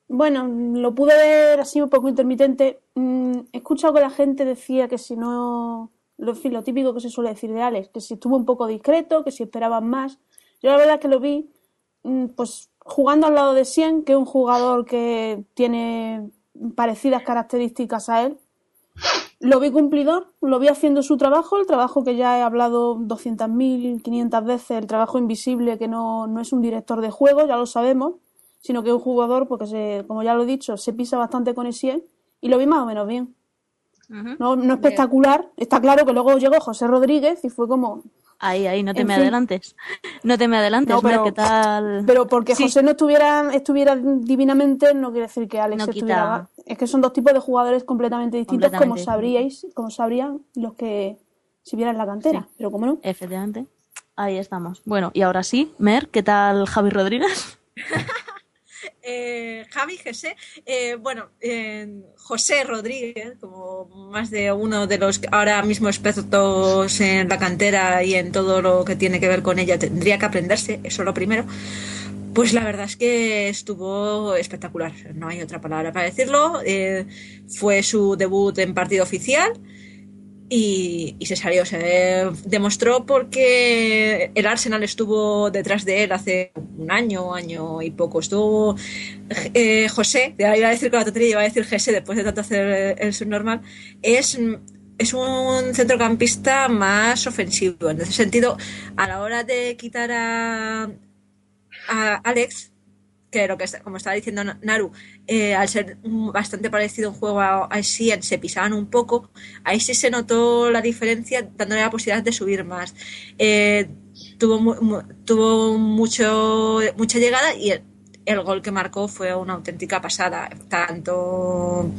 Bueno, lo pude ver así un poco intermitente. Mm, he escuchado que la gente decía que si no. Lo típico que se suele decir de Alex, que si estuvo un poco discreto, que si esperaban más. Yo la verdad es que lo vi, mm, pues jugando al lado de Sien, que es un jugador que tiene parecidas características a él. Lo vi cumplidor, lo vi haciendo su trabajo, el trabajo que ya he hablado 200.000, 500 veces, el trabajo invisible, que no, no es un director de juego, ya lo sabemos, sino que es un jugador, porque se, como ya lo he dicho, se pisa bastante con Essien y lo vi más o menos bien. No, no espectacular, está claro que luego llegó José Rodríguez y fue como, Ahí, ahí, no te En me fin. adelantes. No te me adelantes, No, pero- ¿qué tal? Pero porque Sí. José no estuviera, estuviera divinamente, no quiere decir que Alex No estuviera. Es que son dos tipos de jugadores completamente distintos, como sabríais, como sabrían los que si vieran la cantera. Sí. Pero como no. Efectivamente. Ahí estamos. Bueno, y ahora sí, Mer, ¿qué tal Javi Rodríguez? Eh, Javi José, eh, bueno, José Rodríguez, como más de uno de los ahora mismo expertos en la cantera y en todo lo que tiene que ver con ella, tendría que aprenderse, eso es lo primero. Pues la verdad es que estuvo espectacular, no hay otra palabra para decirlo. Eh, fue su debut en partido oficial y, se salió, se demostró porque el Arsenal estuvo detrás de él hace un año, año y poco. Estuvo eh, José, iba a decir con la tontería, iba a decir José después de tanto hacer el subnormal, es, es un centrocampista más ofensivo. En ese sentido, a la hora de quitar a, a Alex, que lo que como estaba diciendo Na- Naru, eh, al ser bastante parecido un juego a, Sien, se pisaban un poco, ahí sí se notó la diferencia dándole la posibilidad de subir más. Eh, tuvo mu- tuvo mucho mucha llegada y el, gol que marcó fue una auténtica pasada. Tanto, o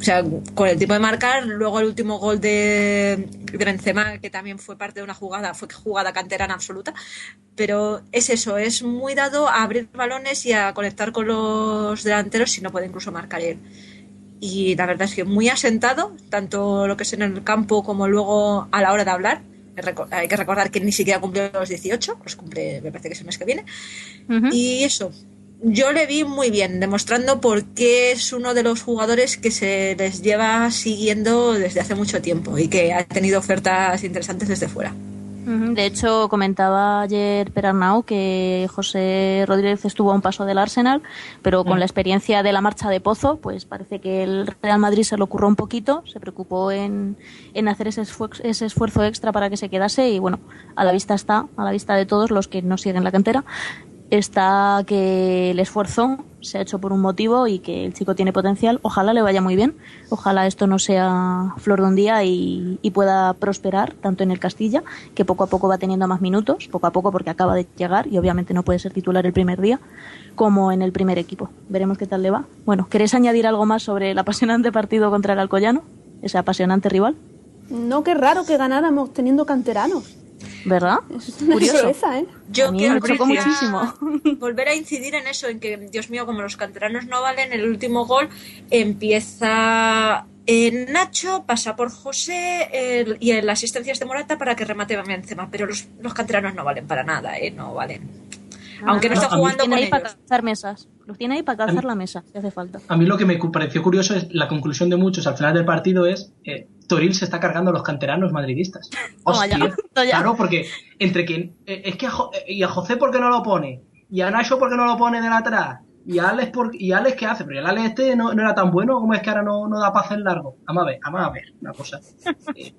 sea, con el tipo de marcar, luego el último gol de, de Benzema, que también fue parte de una jugada, fue jugada canterana absoluta, pero es eso, es muy dado a abrir balones y a conectar con los delanteros si no puede incluso marcar él. Y la verdad es que muy asentado, tanto lo que es en el campo como luego a la hora de hablar. Hay que recordar que ni siquiera cumplió los 18, los cumple, me parece que es el mes que viene. Y eso, yo le vi muy bien, demostrando por qué es uno de los jugadores que se les lleva siguiendo desde hace mucho tiempo y que ha tenido ofertas interesantes desde fuera. De hecho, comentaba ayer Perarnau que José Rodríguez estuvo a un paso del Arsenal, pero con Mm. la experiencia de la marcha de Pozo, pues parece que el Real Madrid se lo ocurrió un poquito, se preocupó en, en hacer ese, esfuer- ese esfuerzo extra para que se quedase y bueno, a la vista está, a la vista de todos los que no siguen la cantera, está que el esfuerzo se ha hecho por un motivo y que el chico tiene potencial. Ojalá le vaya muy bien. Ojalá esto no sea flor de un día y, pueda prosperar tanto en el Castilla, que poco a poco va teniendo más minutos, poco a poco porque acaba de llegar y obviamente no puede ser titular el primer día, como en el primer equipo. Veremos qué tal le va. Bueno, ¿queréis añadir algo más sobre el apasionante partido contra el Alcoyano? Ese apasionante rival, No, qué raro que ganáramos teniendo canteranos. ¿Verdad? Es una Curioso. sorpresa, ¿eh? Yo A mí quiero me chocó volver a- muchísimo. volver a incidir en eso, en que, Dios mío, como los canteranos no valen, el último gol empieza en Nacho, pasa por José el- y en la asistencia es de Morata para que remate Benzema, pero los, los canteranos no valen para nada, ¿eh? No valen. Aunque no no, está a mí- jugando tiene con ahí para ellos. calzar mesas. Los tiene ahí para calzar mí- la mesa, si hace falta. A mí lo que me pareció curioso es la conclusión de muchos al final del partido es eh, Toril se está cargando a los canteranos madridistas. Hostia, ya. claro, porque entre quien eh, es que a, Jo- eh, y a José por qué no lo pone y a Nacho por qué no lo pone de atrás y a Alex por, y a Alex qué hace, pero el Alex este no, no era tan bueno como es que ahora no, no da paz en largo. Vamos a ver, vamos a ver una cosa. Eh,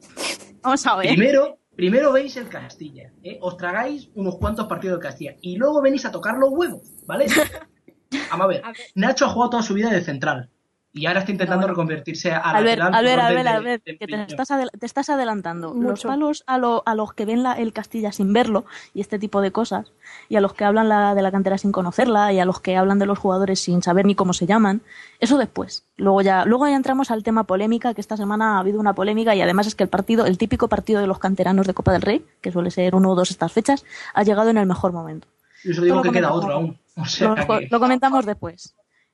Vamos a ver. Primero, primero veis el Castilla, ¿eh? os tragáis unos cuantos partidos del Castilla y luego venís a tocar los huevos, ¿vale? Vamos a ver, A ver. Nacho ha jugado toda su vida de central y ahora está intentando No, no. reconvertirse a Albert. Albert, Albert, de- Albert, de que te estás, te estás adelantando. Los palos a, lo- a los que ven la- el Castilla sin verlo y este tipo de cosas, y a los que hablan la, de la cantera sin conocerla, y a los que hablan de los jugadores sin saber ni cómo se llaman, eso después. Luego ya, luego ya entramos al tema polémica, que esta semana ha habido una polémica y además es que el partido, el típico partido de los canteranos de Copa del Rey, que suele ser uno o dos estas fechas, ha llegado en el mejor momento. Yo solo digo que queda otro aún. O sea lo, que- lo comentamos después.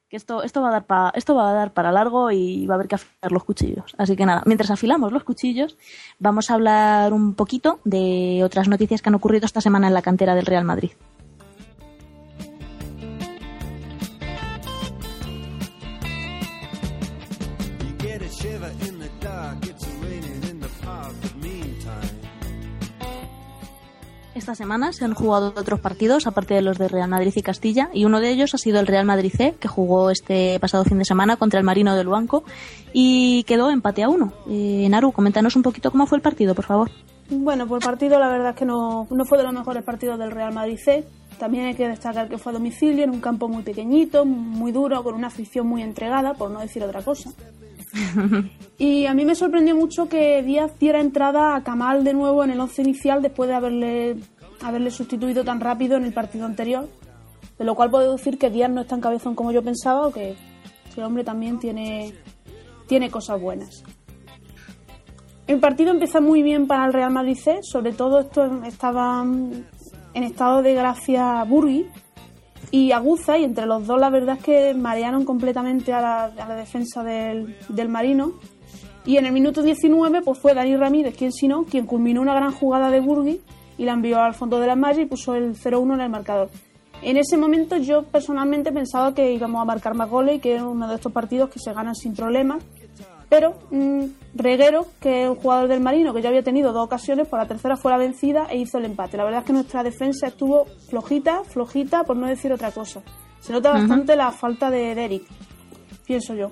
Que esto, esto va a dar pa- esto va a dar para largo y va a haber que afilar los cuchillos. Así que nada, mientras afilamos los cuchillos, vamos a hablar un poquito de otras noticias que han ocurrido esta semana en la cantera del Real Madrid. Esta semana se han jugado otros partidos, aparte de los de Real Madrid y Castilla, y uno de ellos ha sido el Real Madrid C, que jugó este pasado fin de semana contra el Marino del Banco y quedó empate a uno. Eh, Naru, coméntanos un poquito cómo fue el partido, por favor. Bueno, pues el partido la verdad es que no, no fue de los mejores partidos del Real Madrid C. También hay que destacar que fue a domicilio, en un campo muy pequeñito, muy duro, con una afición muy entregada, por no decir otra cosa. Y a mí me sorprendió mucho que Díaz diera entrada a Kamal de nuevo en el once inicial después de haberle, haberle sustituido tan rápido en el partido anterior. De lo cual puedo decir que Díaz no es tan cabezón como yo pensaba o que ese hombre también tiene, tiene cosas buenas. El partido empieza muy bien para el Real Madrid C, sobre todo esto estaba en estado de gracia Burgui y Aguza, y entre los dos la verdad es que marearon completamente a la, defensa del, del Marino. Y en el minuto 19 pues fue Dani Ramírez, quien si quien culminó una gran jugada de Burgui y la envió al fondo de la malla y puso el 0-1 en el marcador. En ese momento yo personalmente pensaba que íbamos a marcar más goles y que era uno de estos partidos que se ganan sin problemas. Pero mm, Reguero, que es un jugador del Marino que ya había tenido dos ocasiones, por la tercera fue la vencida e hizo el empate. La verdad es que nuestra defensa estuvo flojita, flojita, por no decir otra cosa. Se nota bastante la falta de Derek, pienso yo.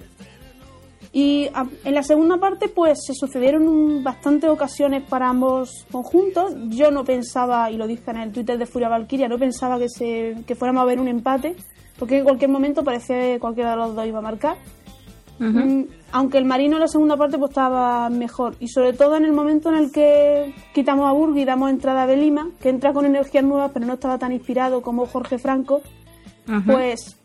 Y a- en la segunda parte, pues se sucedieron un- bastantes ocasiones para ambos conjuntos. Yo no pensaba, y lo dije en el Twitter de Furia Valkyria, no pensaba que, se, que fuéramos a ver un empate, porque en cualquier momento parecía que cualquiera de los dos iba a marcar. Mm, aunque el Marino en la segunda parte pues estaba mejor. Y sobre todo en el momento en el que quitamos a Burgui y damos entrada a Belima que entra con energías nuevas pero no estaba tan inspirado como Jorge Franco pues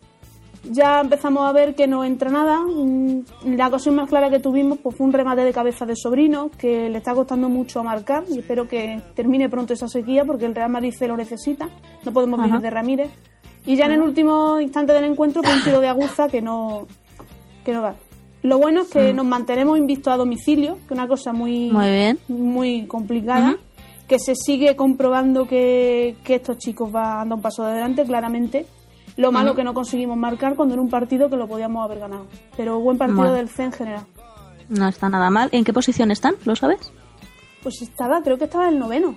ya empezamos a ver que no entra nada. Mm, la ocasión más clara que tuvimos pues fue un remate de cabeza de Sobrino que le está costando mucho marcar y espero que termine pronto esa sequía porque el Real Madrid se lo necesita. No podemos vivir de Ramírez. Y ya en el último instante del encuentro fue un tiro de aguza que no que no va. Lo bueno es que nos mantenemos invictos a domicilio, que es una cosa muy, Muy bien. muy complicada, que se sigue comprobando que, que estos chicos van dando un paso de adelante, claramente. Lo malo Ujú. que no conseguimos marcar cuando era un partido que lo podíamos haber ganado. Pero buen partido Bueno. del C en general. No está nada mal. ¿En qué posición están? ¿Lo sabes? Pues estaba, creo que estaba el noveno.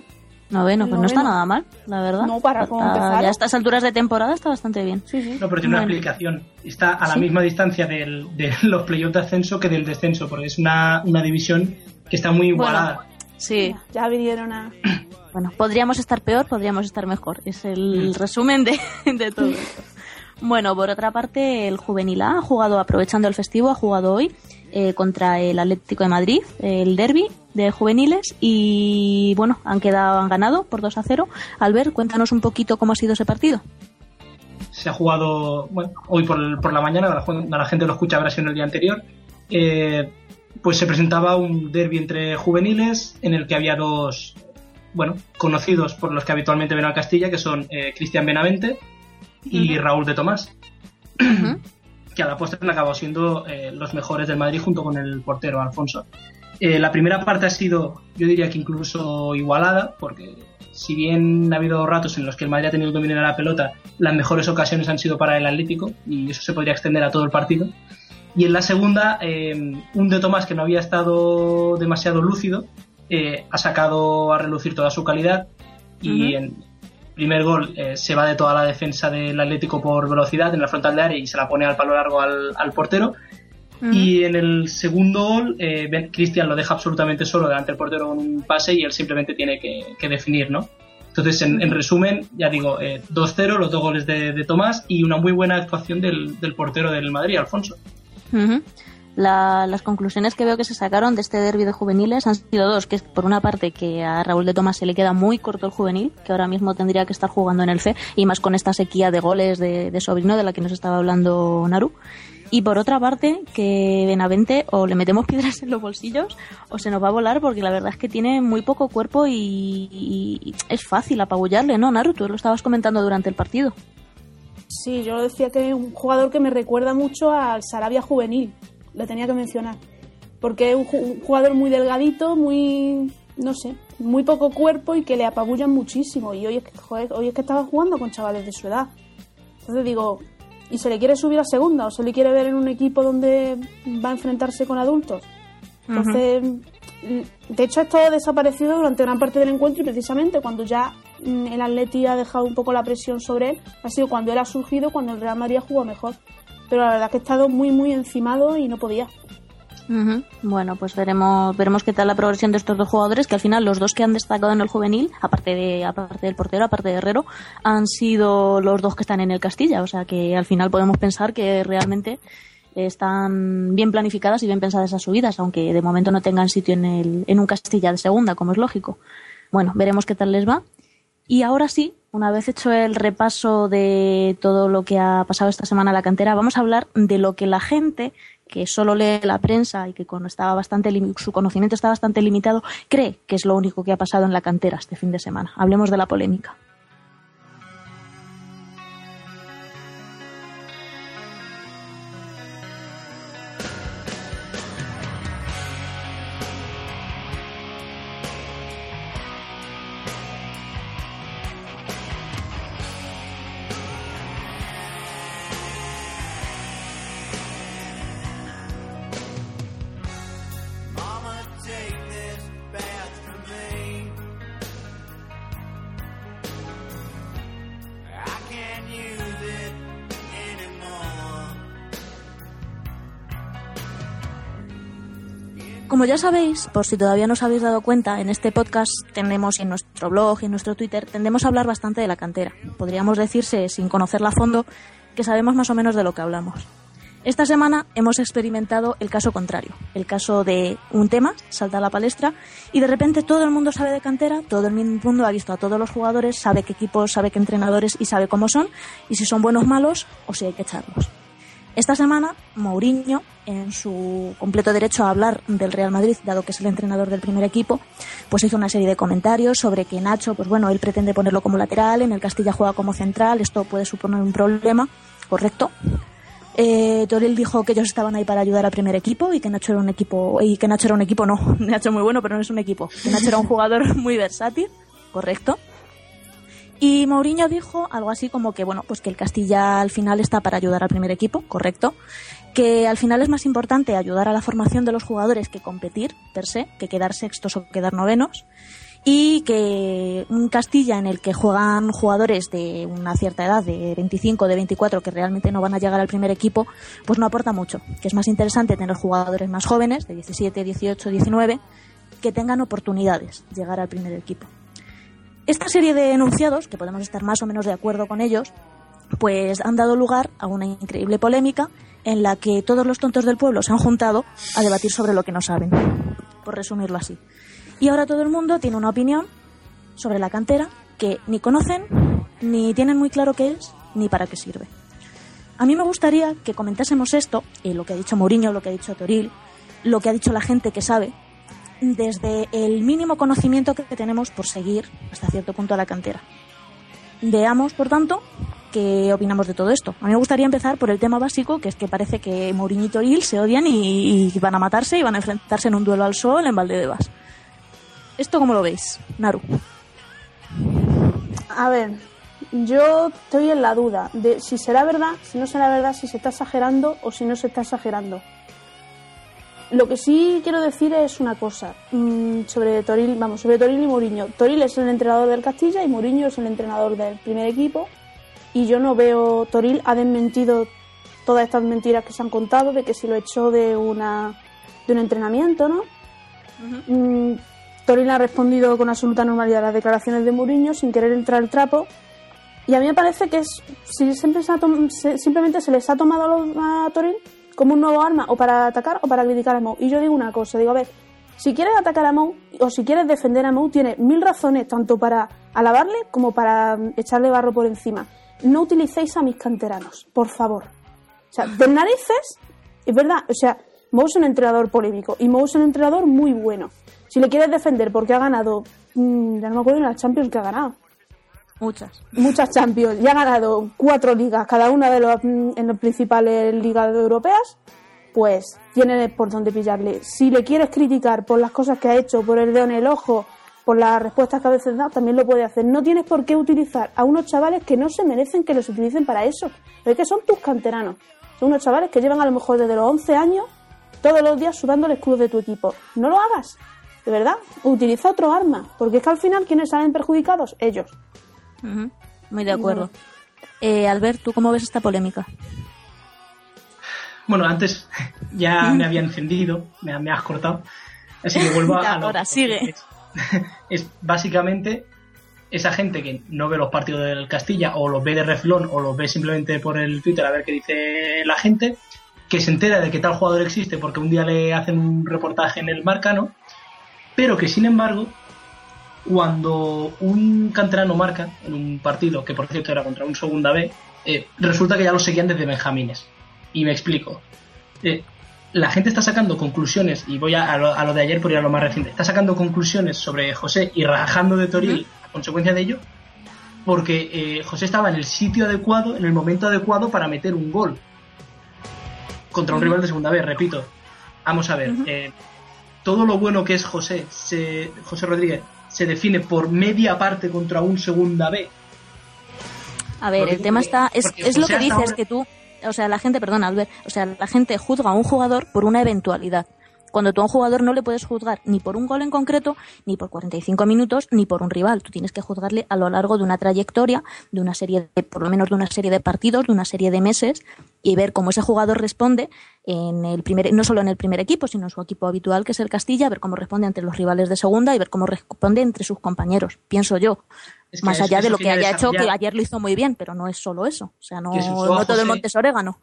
Noveno, pues no está nada mal, la verdad. No, para cómo Está- empezaron. Ya a estas alturas de temporada está bastante bien. Sí, sí. No, pero tiene una Bueno. explicación. Está a la Sí. misma distancia del- de los playoffs de ascenso que del descenso, porque es una, una división que está muy igualada. Sí. Ya vinieron a... Bueno, podríamos estar peor, podríamos estar mejor. Es el resumen de, de todo esto. Bueno, por otra parte, el Juvenil A ha jugado, aprovechando el festivo, ha jugado hoy eh, contra el Atlético de Madrid, el derby de juveniles, y bueno, han quedado, han ganado por 2 a 0. Albert, cuéntanos un poquito cómo ha sido ese partido. Se ha jugado bueno, hoy por, la mañana, la, la gente lo escucha habrá sido en el día anterior. eh, pues se presentaba un derby entre juveniles en el que había dos, bueno, conocidos por los que habitualmente ven al Castilla, que son eh, Cristian Benavente y Raúl de Tomás. Que a la postre han acabado siendo eh, los mejores del Madrid junto con el portero Alfonso. Eh, la primera parte ha sido, yo diría que incluso igualada, porque si bien ha habido ratos en los que el Madrid ha tenido dominio de la pelota, las mejores ocasiones han sido para el Atlético y eso se podría extender a todo el partido. Y en la segunda, eh, un de Tomás que no había estado demasiado lúcido, eh, ha sacado a relucir toda su calidad y en primer gol eh, se va de toda la defensa del Atlético por velocidad en la frontal de área y se la pone al palo largo al, al portero. Y en el segundo gol, eh, Ben- Cristian lo deja absolutamente solo delante del portero con un pase y él simplemente tiene que, que definir, ¿no? Entonces, en, en resumen, ya digo, eh, 2-0, los dos goles de, de Tomás y una muy buena actuación del, del portero del Madrid, Alfonso. Ujú. La- las conclusiones que veo que se sacaron de este derby de juveniles han sido dos, que es por una parte que a Raúl de Tomás se le queda muy corto el juvenil, que ahora mismo tendría que estar jugando en el FE, y más con esta sequía de goles de, sobrino de la que nos estaba hablando Naru. Y por otra parte, que Benavente o le metemos piedras en los bolsillos o se nos va a volar porque la verdad es que tiene muy poco cuerpo y, es fácil apabullarle, ¿no, Naru? Tú lo estabas comentando durante el partido. Sí, yo decía que un jugador que me recuerda mucho al Sarabia juvenil. Le tenía que mencionar. Porque es un, ju- un jugador muy delgadito, muy. no sé, muy poco cuerpo y que le apabullan muchísimo. Y hoy es que, joder, hoy es que estaba jugando con chavales de su edad. Entonces digo, ¿y se le quiere subir a segunda o se le quiere ver en un equipo donde va a enfrentarse con adultos? Entonces, mm, de hecho, ha desaparecido durante gran parte del encuentro y precisamente cuando ya mm, el Atleti ha dejado un poco la presión sobre él, ha sido cuando él ha surgido, cuando el Real Madrid ha jugado mejor. Pero la verdad que ha estado muy, muy encimado y no podía. Bueno, pues veremos veremos qué tal la progresión de estos dos jugadores, que al final los dos que han destacado en el juvenil, aparte de aparte del portero, aparte de Herrero, han sido los dos que están en el Castilla, o sea que al final podemos pensar que realmente están bien planificadas y bien pensadas esas subidas, aunque de momento no tengan sitio en el en un Castilla de segunda, como es lógico. Bueno, veremos qué tal les va. Y ahora sí, una vez hecho el repaso de todo lo que ha pasado esta semana en la cantera, vamos a hablar de lo que la gente que solo lee la prensa y que estaba bastante su conocimiento está bastante limitado, cree que es lo único que ha pasado en la cantera este fin de semana. Hablemos de la polémica. Como ya sabéis, por si todavía no os habéis dado cuenta, en este podcast tendemos, y en nuestro blog y en nuestro Twitter, tendemos a hablar bastante de la cantera. Podríamos decirse, sin conocerla a fondo, que sabemos más o menos de lo que hablamos. Esta semana hemos experimentado el caso contrario, el caso de un tema salta a la palestra y de repente todo el mundo sabe de cantera, todo el mundo ha visto a todos los jugadores, sabe qué equipos, sabe qué entrenadores y sabe cómo son y si son buenos o malos o si hay que echarlos. Esta semana, Mourinho, en su completo derecho a hablar del Real Madrid, dado que es el entrenador del primer equipo, pues hizo una serie de comentarios sobre que Nacho, pues bueno, él pretende ponerlo como lateral, en el Castilla juega como central, esto puede suponer un problema, correcto. Eh, Toril dijo que ellos estaban ahí para ayudar al primer equipo y que Nacho era un equipo, y que Nacho era un equipo, no, Nacho muy bueno, pero no es un equipo, que Nacho era un jugador muy versátil, correcto. Y Mourinho dijo algo así como que, bueno, pues que el Castilla al final está para ayudar al primer equipo, correcto. Que al final es más importante ayudar a la formación de los jugadores que competir, per se, que quedar sextos o quedar novenos. Y que un Castilla en el que juegan jugadores de una cierta edad, de 25, de 24, que realmente no van a llegar al primer equipo, pues no aporta mucho. Que es más interesante tener jugadores más jóvenes, de 17, 18, 19, que tengan oportunidades de llegar al primer equipo. Esta serie de enunciados, que podemos estar más o menos de acuerdo con ellos, pues han dado lugar a una increíble polémica en la que todos los tontos del pueblo se han juntado a debatir sobre lo que no saben, por resumirlo así. Y ahora todo el mundo tiene una opinión sobre la cantera que ni conocen, ni tienen muy claro qué es, ni para qué sirve. A mí me gustaría que comentásemos esto, y lo que ha dicho Mourinho, lo que ha dicho Toril, lo que ha dicho la gente que sabe, desde el mínimo conocimiento que tenemos por seguir hasta cierto punto a la cantera. Veamos, por tanto, qué opinamos de todo esto. A mí me gustaría empezar por el tema básico, que es que parece que Mourinho y Toril se odian y, van a matarse y van a enfrentarse en un duelo al sol en Valdebebas. ¿Esto cómo lo veis, Naru? A ver, yo estoy en la duda de si será verdad, si no será verdad, si se está exagerando o si no se está exagerando. Lo que sí quiero decir es una cosa mm, sobre Toril, vamos, sobre Toril y Mourinho. Toril es el entrenador del Castilla y Mourinho es el entrenador del primer equipo. Y yo no veo, Toril ha desmentido todas estas mentiras que se han contado de que se lo echó de una de un entrenamiento, ¿no? Mm, Toril ha respondido con absoluta normalidad a las declaraciones de Mourinho sin querer entrar al trapo. Y a mí me parece que es si siempre se ha se- simplemente se les ha tomado a, Toril como un nuevo arma o para atacar o para criticar a Mou. Y yo digo una cosa, digo, a ver, si quieres atacar a Mou o si quieres defender a Mou, tienes mil razones tanto para alabarle como para echarle barro por encima. No utilicéis a mis canteranos, por favor. O sea, de narices, es verdad, o sea, Mou es un entrenador polémico y Mou es un entrenador muy bueno. Si le quieres defender porque ha ganado, mm, ya no me acuerdo en las Champions que ha ganado, Muchas. muchas Champions y ha ganado cuatro ligas, cada una de los mm, en las principales ligas europeas, pues tienes por dónde pillarle. Si le quieres criticar por las cosas que ha hecho, por el dedo en el ojo, por las respuestas que a veces da, también lo puede hacer. No tienes por qué utilizar a unos chavales que no se merecen que los utilicen para eso. Pero es que son tus canteranos. Son unos chavales que llevan a lo mejor desde los 11 años todos los días sudando el escudo de tu equipo. No lo hagas. De verdad, utiliza otro arma. Porque es que al final, ¿quiénes salen perjudicados? Ellos. Muy de acuerdo. Eh, Albert, ¿tú cómo ves esta polémica? Bueno, antes ya me había encendido, me, me has cortado. Así que vuelvo a. Ahora, sigue. Es, básicamente esa gente que no ve los partidos del Castilla o los ve de reflón o los ve simplemente por el Twitter a ver qué dice la gente, que se entera de que tal jugador existe porque un día le hacen un reportaje en el Marcano, pero que sin embargo, cuando un canterano marca en un partido, que por cierto era contra un segunda B, eh, resulta que ya lo seguían desde Benjamines. Y me explico. Eh, la gente está sacando conclusiones, y voy a, a lo, a lo de ayer por ir a lo más reciente, está sacando conclusiones sobre José y rajando de Toril a consecuencia de ello, porque eh, José estaba en el sitio adecuado, en el momento adecuado para meter un gol contra un rival de segunda vez, repito. Vamos a ver, eh, todo lo bueno que es José, se- José Rodríguez, se define por media parte contra un segunda B. A ver, el tema está. Es, lo que dices ahora- que tú. O sea, la gente, perdona, Albert. O sea, la gente juzga a un jugador por una eventualidad. Cuando tú a un jugador no le puedes juzgar ni por un gol en concreto, ni por 45 minutos, ni por un rival. Tú tienes que juzgarle a lo largo de una trayectoria, de una serie de, por lo menos de una serie de partidos, de una serie de meses, y ver cómo ese jugador responde en el primer, no solo en el primer equipo, sino en su equipo habitual, que es el Castilla, ver cómo responde ante los rivales de segunda y ver cómo responde entre sus compañeros, pienso yo. Es que Más allá de lo que haya hecho, que ayer lo hizo muy bien, pero no es solo eso. O sea, no, no todo el José. monte es orégano.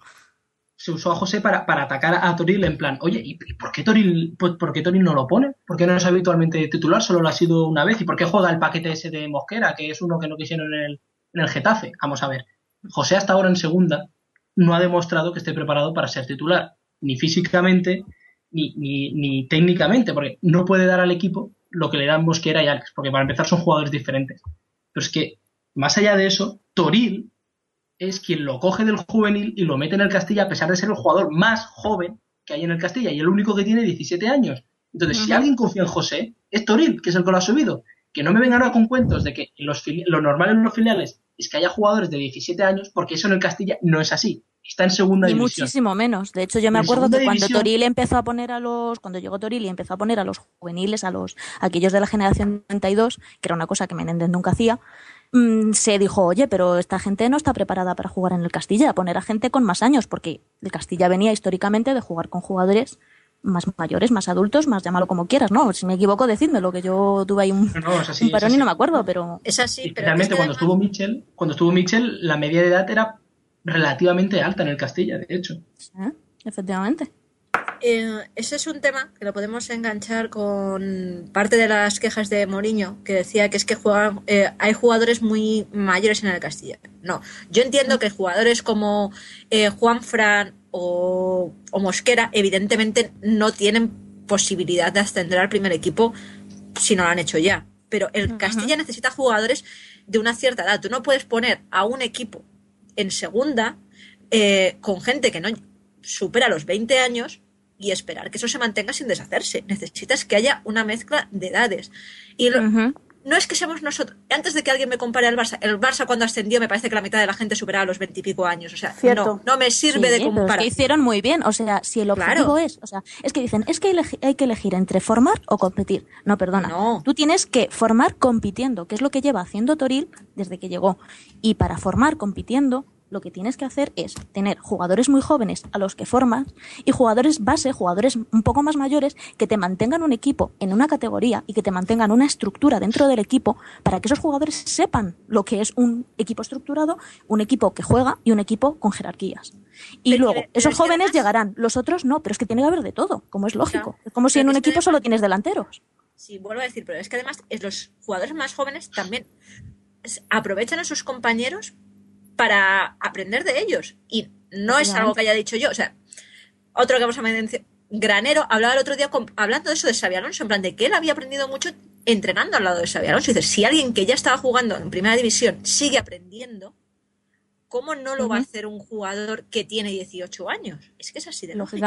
se usó a José para, para atacar a Toril en plan, oye, ¿y y por qué Toril, por, por qué Toril no lo pone? ¿Por qué no es habitualmente titular? Solo lo ha sido una vez. ¿Y por qué juega el paquete ese de Mosquera, que es uno que no quisieron en el, en el Getafe? Vamos a ver. José hasta ahora en segunda no ha demostrado que esté preparado para ser titular, ni físicamente ni, ni, ni técnicamente, porque no puede dar al equipo lo que le dan Mosquera y Alex, porque para empezar son jugadores diferentes. Pero es que, más allá de eso, Toril es quien lo coge del juvenil y lo mete en el Castilla a pesar de ser el jugador más joven que hay en el Castilla y el único que tiene 17 años. Entonces, si alguien confía en José, es Toril, que es el que lo ha subido. Que no me vengan ahora con cuentos de que los lo normal en los filiales es que haya jugadores de 17 años, porque eso en el Castilla no es así. Está en segunda Ni división. muchísimo menos. De hecho, yo me En acuerdo que cuando división- Toril empezó a poner a los, cuando llegó Toril y empezó a poner a los juveniles, a los, a aquellos de la generación 32, que era una cosa que Menéndez nunca hacía, mm, se dijo, oye, pero esta gente no está preparada para jugar en el Castilla, poner a gente con más años, porque el Castilla venía históricamente de jugar con jugadores más mayores, más adultos, más llámalo como quieras, ¿no? Si me equivoco, decídmelo, que yo tuve ahí un, No, así, un parón y no me acuerdo, pero Es así, Y pero realmente es que cuando además- estuvo Mitchell, cuando estuvo Mitchell, la media de edad era relativamente alta en el Castilla, de hecho. ¿eh? efectivamente. Eh, ese es un tema que lo podemos enganchar con parte de las quejas de Mourinho, que decía que es que juegan, eh, hay jugadores muy mayores en el Castilla. No, yo entiendo que jugadores como eh, Juan Fran o, o Mosquera, evidentemente no tienen posibilidad de ascender al primer equipo si no lo han hecho ya. Pero el Castilla necesita jugadores de una cierta edad. Tú no puedes poner a un equipo en segunda eh, con gente que no supera los 20 años y esperar que eso se mantenga sin deshacerse. Necesitas que haya una mezcla de edades. Y. no es que seamos nosotros. Antes de que alguien me compare al Barça, el Barça cuando ascendió me parece que la mitad de la gente superaba los 20 y pico años. O sea, Cierto. no, no me sirve Sí, de pero es comparación. que hicieron muy bien. O sea, si el objetivo Claro. es, o sea, es que dicen, es que hay que elegir entre formar o competir. No, perdona. No. Tú tienes que formar compitiendo, que es lo que lleva haciendo Toril desde que llegó. Y para formar compitiendo, lo que tienes que hacer es tener jugadores muy jóvenes a los que formas y jugadores base, jugadores un poco más mayores, que te mantengan un equipo en una categoría y que te mantengan una estructura dentro del equipo para que esos jugadores sepan lo que es un equipo estructurado, un equipo que juega y un equipo con jerarquías. Y Pero- luego, esos jóvenes además- llegarán, los otros no, pero es que tiene que haber de todo, como es lógico. Claro. Es como si Pero en un equipo solo tienes delanteros. Sí, vuelvo a decir, pero es que además es los jugadores más jóvenes también aprovechan a sus compañeros para aprender de ellos. Y no es algo que haya dicho yo. O sea, otro que vamos a mencionar, Granero hablaba el otro día con- hablando de eso de Xabi Alonso, en plan de que él había aprendido mucho entrenando al lado de Xabi Alonso. Y dice, si alguien que ya estaba jugando en primera división sigue aprendiendo, ¿cómo no lo va a hacer un jugador que tiene 18 años? Es que es así de lógico.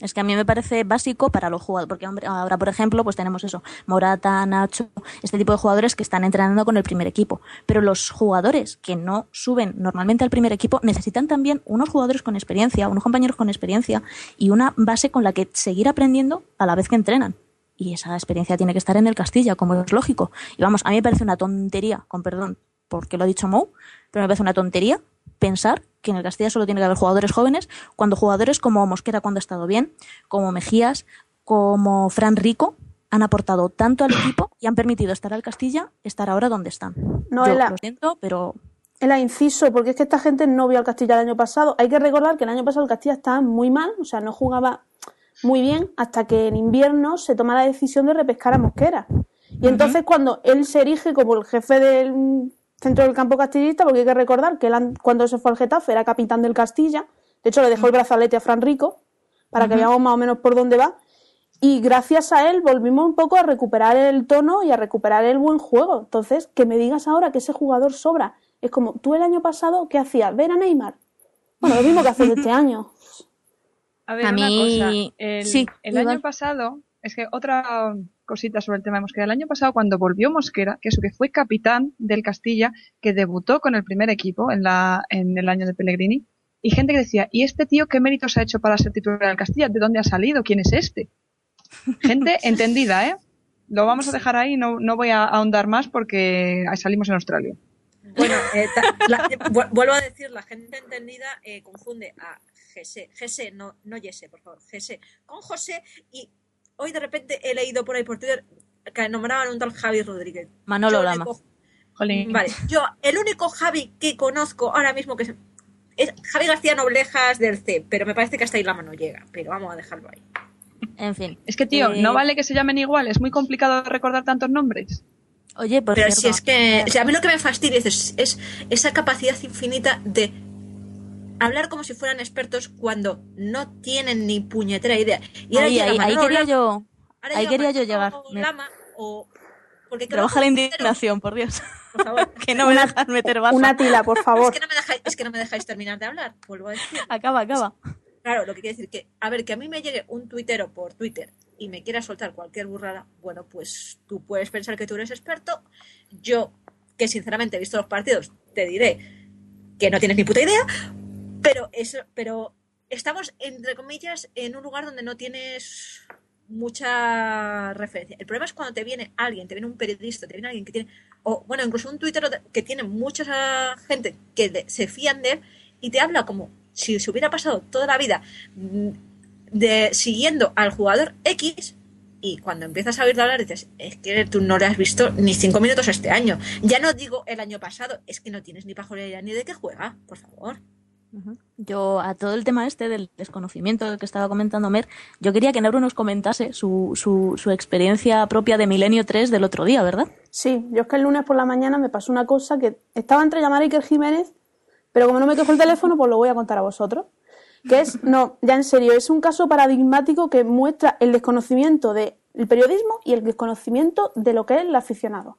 Es que a mí me parece básico para los jugadores, porque ahora, por ejemplo, pues tenemos eso, Morata, Nacho, este tipo de jugadores que están entrenando con el primer equipo. Pero los jugadores que no suben normalmente al primer equipo necesitan también unos jugadores con experiencia, unos compañeros con experiencia y una base con la que seguir aprendiendo a la vez que entrenan. Y esa experiencia tiene que estar en el Castilla, como es lógico. Y vamos, a mí me parece una tontería, con perdón, porque lo ha dicho Mou, pero me parece una tontería pensar que en el Castilla solo tiene que haber jugadores jóvenes, cuando jugadores como Mosquera cuando ha estado bien, como Mejías, como Fran Rico, han aportado tanto al equipo y han permitido estar al Castilla estar ahora donde están. No, Yo Ela. lo siento, pero El inciso, porque es que esta gente no vio al Castilla el año pasado. Hay que recordar que el año pasado el Castilla estaba muy mal, o sea, no jugaba muy bien hasta que en invierno se toma la decisión de repescar a Mosquera. Y entonces cuando él se erige como el jefe del centro del campo castillista, porque hay que recordar que él an- cuando se fue al Getafe era capitán del Castilla, de hecho le dejó el brazalete a Fran Rico, para que veamos más o menos por dónde va. Y gracias a él volvimos un poco a recuperar el tono y a recuperar el buen juego. Entonces, que me digas ahora que ese jugador sobra. Es como, tú el año pasado, ¿qué hacías? ¿Ver a Neymar? Bueno, lo mismo que haces este año. A ver, A una mí- cosa. El, sí, el igual. año pasado, es que otra cosita sobre el tema de Mosquera. El año pasado, cuando volvió Mosquera, que eso que fue capitán del Castilla, que debutó con el primer equipo en, la, en el año de Pellegrini, y gente que decía, ¿y este tío qué méritos ha hecho para ser titular del Castilla? ¿De dónde ha salido? ¿Quién es este? Gente entendida, ¿eh? Lo vamos a dejar ahí, no, no voy a ahondar más porque salimos en Australia. Bueno, eh, la- vu- vuelvo a decir, la gente entendida eh, confunde a Jesse, Jesse, no, no Jesse, por favor, Jesse, con José y hoy de repente he leído por ahí por Twitter que nombraban un tal Javi Rodríguez. Manolo Yo Lama. Vale, yo, el único Javi que conozco ahora mismo que es, es Javi García Noblejas del C, pero me parece que hasta ahí la mano llega, pero vamos a dejarlo ahí. en fin. Es que, tío, Eh, no vale que se llamen igual, es muy complicado recordar tantos nombres. Oye, por Pero cierto, si es que, o sea, a mí lo que me fastidia es, es esa capacidad infinita de hablar como si fueran expertos cuando no tienen ni puñetera idea. Y ahora ahí, ahí, ahí quería yo, ahora ahí quería yo llegar. Me- Lama o porque creo Trabaja la indignación, por Dios. Por favor. que no me dejas meter baza. Una tila, por Es favor. que, no me dejáis, es que no me dejáis terminar de hablar, vuelvo a decir. Acaba, acaba. Claro, lo que quiere decir que, a ver, que a mí me llegue un tuitero por Twitter y me quiera soltar cualquier burrada, bueno, pues tú puedes pensar que tú eres experto. Yo, que sinceramente he visto los partidos, te diré que no tienes ni puta idea, pero eso, pero estamos, entre comillas, en un lugar donde no tienes mucha referencia. El problema es cuando te viene alguien, te viene un periodista, te viene alguien que tiene, o bueno, incluso un Twitter que tiene mucha gente que de- se fían de él y te habla como si se hubiera pasado toda la vida mm, de siguiendo al jugador X y cuando empiezas a oírlo hablar dices, es que tú no le has visto ni cinco minutos este año. Ya no digo el año pasado, es que no tienes ni pajolera ni de qué juega, por favor. Yo, a todo el tema este del desconocimiento que estaba comentando Mer, yo quería que Nauro nos comentase su, su, su experiencia propia de Milenio 3 del otro día, ¿verdad? Sí, yo es que el lunes por la mañana me pasó una cosa que estaba entre llamar a Iker Jiménez, pero como no me cojo el teléfono, pues lo voy a contar a vosotros. Que es, no, ya en serio, es un caso paradigmático que muestra el desconocimiento del periodismo y el desconocimiento de lo que es el aficionado.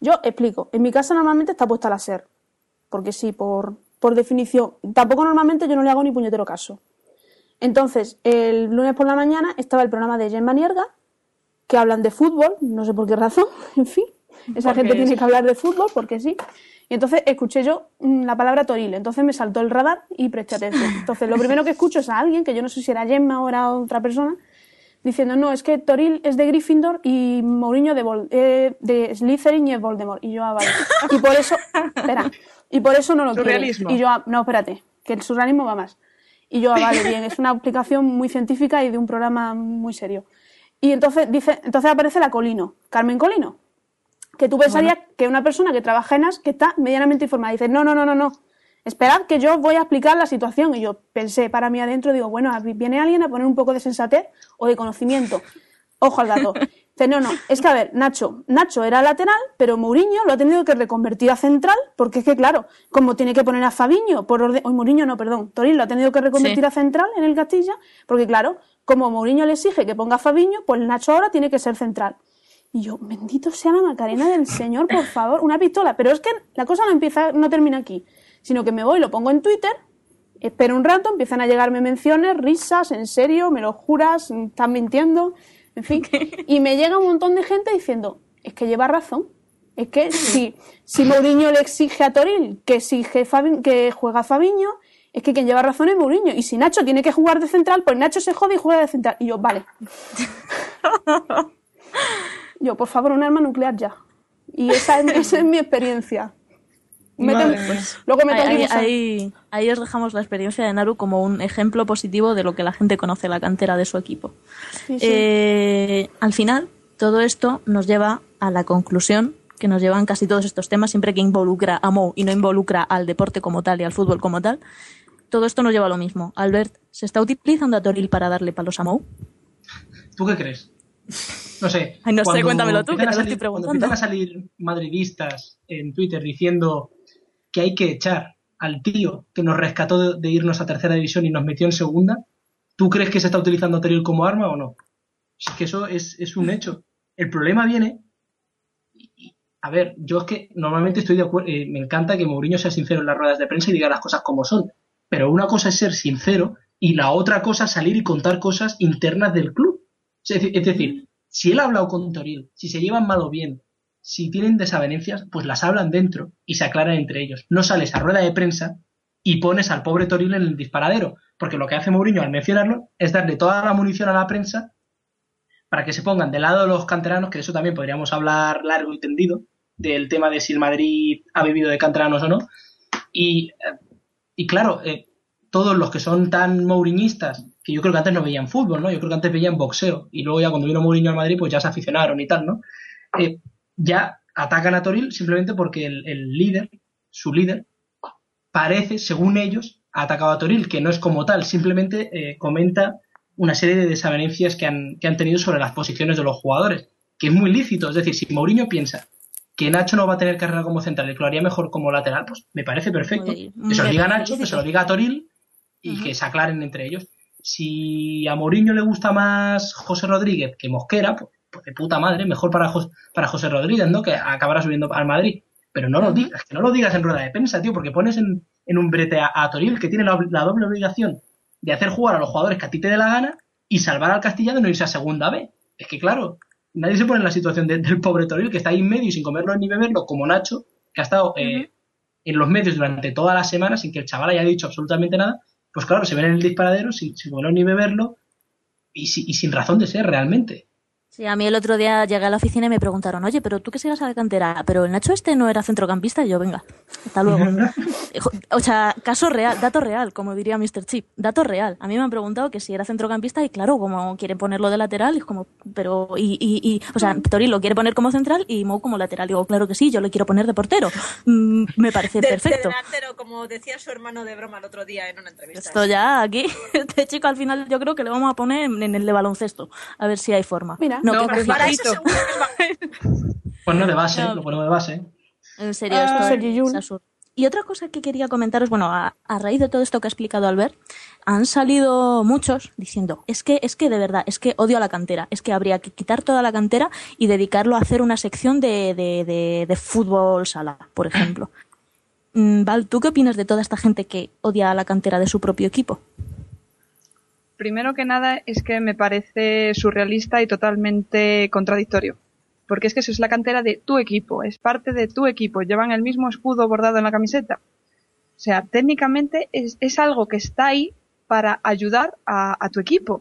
Yo explico, en mi casa normalmente está puesta la SER, porque sí, por, por definición. Tampoco normalmente yo no le hago ni puñetero caso. Entonces, el lunes por la mañana estaba el programa de Gemma Nierga, que hablan de fútbol, no sé por qué razón, en fin. Esa gente tiene que hablar de fútbol porque sí. Y entonces escuché yo mm, la palabra Toril, entonces me saltó el radar y presté atención. Entonces lo primero que escucho es a alguien, que yo no sé si era Gemma o era otra persona, diciendo, no, es que Toril es de Gryffindor y Mourinho de, Vol- eh, de Slytherin y es Voldemort. Y yo, ah, vale. Y por eso, espera, y por eso no lo quiere. Y yo, ah, no, espérate, que el surrealismo va más. Y yo, ah, vale, bien, es una aplicación muy científica y de un programa muy serio. Y entonces dice, entonces aparece la Colino, Carmen Colino, que tú pensarías que una persona que trabaja en AS, que está medianamente informada, dice, no, no, no, no, no, esperad que yo voy a explicar la situación. Y yo pensé para mí adentro, digo, bueno, viene alguien a poner un poco de sensatez o de conocimiento. Ojo al dato. Dice, no, no, es que a ver, Nacho, Nacho era lateral, pero Mourinho lo ha tenido que reconvertir a central, porque es que claro, como tiene que poner a Fabiño, por orden, hoy Mourinho no, perdón, Toril lo ha tenido que reconvertir Sí. a central en el Castilla, porque claro, como Mourinho le exige que ponga a Fabiño, pues Nacho ahora tiene que ser central. Y yo, bendito sea la Macarena del Señor, por favor, una pistola. Pero es que la cosa no empieza, no termina aquí, sino que me voy, lo pongo en Twitter, espero un rato, empiezan a llegarme menciones, risas, en serio, me lo juras, estás mintiendo, en fin. Y me llega un montón de gente diciendo, es que lleva razón. Es que si, si Mourinho le exige a Toril que exige Fabi- que juega Fabiño, es que quien lleva razón es Mourinho. Y si Nacho tiene que jugar de central, pues Nacho se jode y juega de central. Y yo, vale. Yo, por favor, un arma nuclear ya. Y esa es, esa es mi experiencia. Mía. Luego me Ahí, ahí, tengo que ahí- ahí os dejamos la experiencia de Naru como un ejemplo positivo de lo que la gente conoce la cantera de su equipo. Sí, sí. Eh, al final, todo esto nos lleva a la conclusión que nos llevan casi todos estos temas, siempre que involucra a Mou y no involucra al deporte como tal y al fútbol como tal. Todo esto nos lleva a lo mismo. Albert, ¿se está utilizando a Toril para darle palos a Mou? ¿Tú qué crees? No sé. Ay, no sé, cuando cuéntamelo tú, que te a lo salir- estoy Cuando preguntando. empiezan a salir madridistas en Twitter diciendo que hay que echar al tío que nos rescató de, irnos a tercera división y nos metió en segunda, ¿tú crees que se está utilizando a Toril como arma o no? Es que eso es, un hecho. El problema viene. A ver, yo es que normalmente estoy de acuerdo. eh, me encanta que Mourinho sea sincero en las ruedas de prensa y diga las cosas como son. Pero una cosa es ser sincero y la otra cosa es salir y contar cosas internas del club. Es decir, es decir, si él ha hablado con Toril, si se llevan mal o bien, si tienen desavenencias, pues las hablan dentro y se aclaran entre ellos. No sales a rueda de prensa y pones al pobre Toril en el disparadero, porque lo que hace Mourinho al mencionarlo es darle toda la munición a la prensa para que se pongan del lado de los canteranos, que de eso también podríamos hablar largo y tendido, del tema de si el Madrid ha vivido de canteranos o no. Y, eh, y claro, eh, todos los que son tan mouriñistas, que yo creo que antes no veían fútbol, ¿no? Yo creo que antes veían boxeo, y luego ya cuando vino Mourinho al Madrid, pues ya se aficionaron y tal, ¿no? Eh, ya atacan a Toril simplemente porque el, el líder, su líder, parece, según ellos, ha atacado a Toril, que no es como tal, simplemente eh, comenta una serie de desavenencias que han, que han tenido sobre las posiciones de los jugadores, que es muy lícito. Es decir, si Mourinho piensa que Nacho no va a tener carrera como central y que lo haría mejor como lateral, pues me parece perfecto. Muy- que se lo diga a Nacho, que se lo diga a Toril y que se aclaren entre ellos. Si a Mourinho le gusta más José Rodríguez que Mosquera, pues, pues de puta madre, mejor para, Jos- para José Rodríguez, ¿no? Que acabará subiendo al Madrid. Pero no lo digas, que no lo digas en rueda de prensa, tío, porque pones en, en un brete a, a Toril que tiene la, la doble obligación de hacer jugar a los jugadores que a ti te dé la gana y salvar al Castilla de no irse a segunda B. Es que claro, nadie se pone en la situación de- del pobre Toril que está ahí en medio y sin comerlo ni beberlo, como Nacho, que ha estado eh, en los medios durante toda la semana sin que el chaval haya dicho absolutamente nada. Pues claro, se ven en el disparadero sin, sin comerlo ni beberlo y, si- y sin razón de ser realmente. Sí, a mí el otro día llegué a la oficina y me preguntaron, oye, pero tú que sigas a la cantera, pero el Nacho este no era centrocampista, y yo, venga, hasta luego. O sea, caso real, dato real, como diría Mr. Chip, dato real. A mí me han preguntado que si era centrocampista y claro, como quieren ponerlo de lateral, es como, pero, y, y, y o sea, Toril lo quiere poner como central y Mou como lateral. Digo, claro que sí, yo le quiero poner de portero. Mm, me parece De- de perfecto. delantero, como decía su hermano de broma el otro día en una entrevista. Esto ya aquí, este chico al final yo creo que le vamos a poner en en el de baloncesto, a ver si hay forma. Mira. No, No, que cogido. Para eso Ojito. seguro que es va- Pues no de base, No. lo ponemos de base. En serio, Ah, esto es. Y otra cosa que quería comentaros, bueno, a, a raíz de todo esto que ha explicado Albert, han salido muchos diciendo, es que, es que de verdad, es que odio a la cantera, es que habría que quitar toda la cantera y dedicarlo a hacer una sección de, de, de, de fútbol sala, por ejemplo. Mm, Val, ¿tú qué opinas de toda esta gente que odia a la cantera de su propio equipo? Primero que nada es que me parece surrealista y totalmente contradictorio. Porque es que eso es la cantera de tu equipo, es parte de tu equipo, llevan el mismo escudo bordado en la camiseta. O sea, técnicamente es, es algo que está ahí para ayudar a, tu equipo.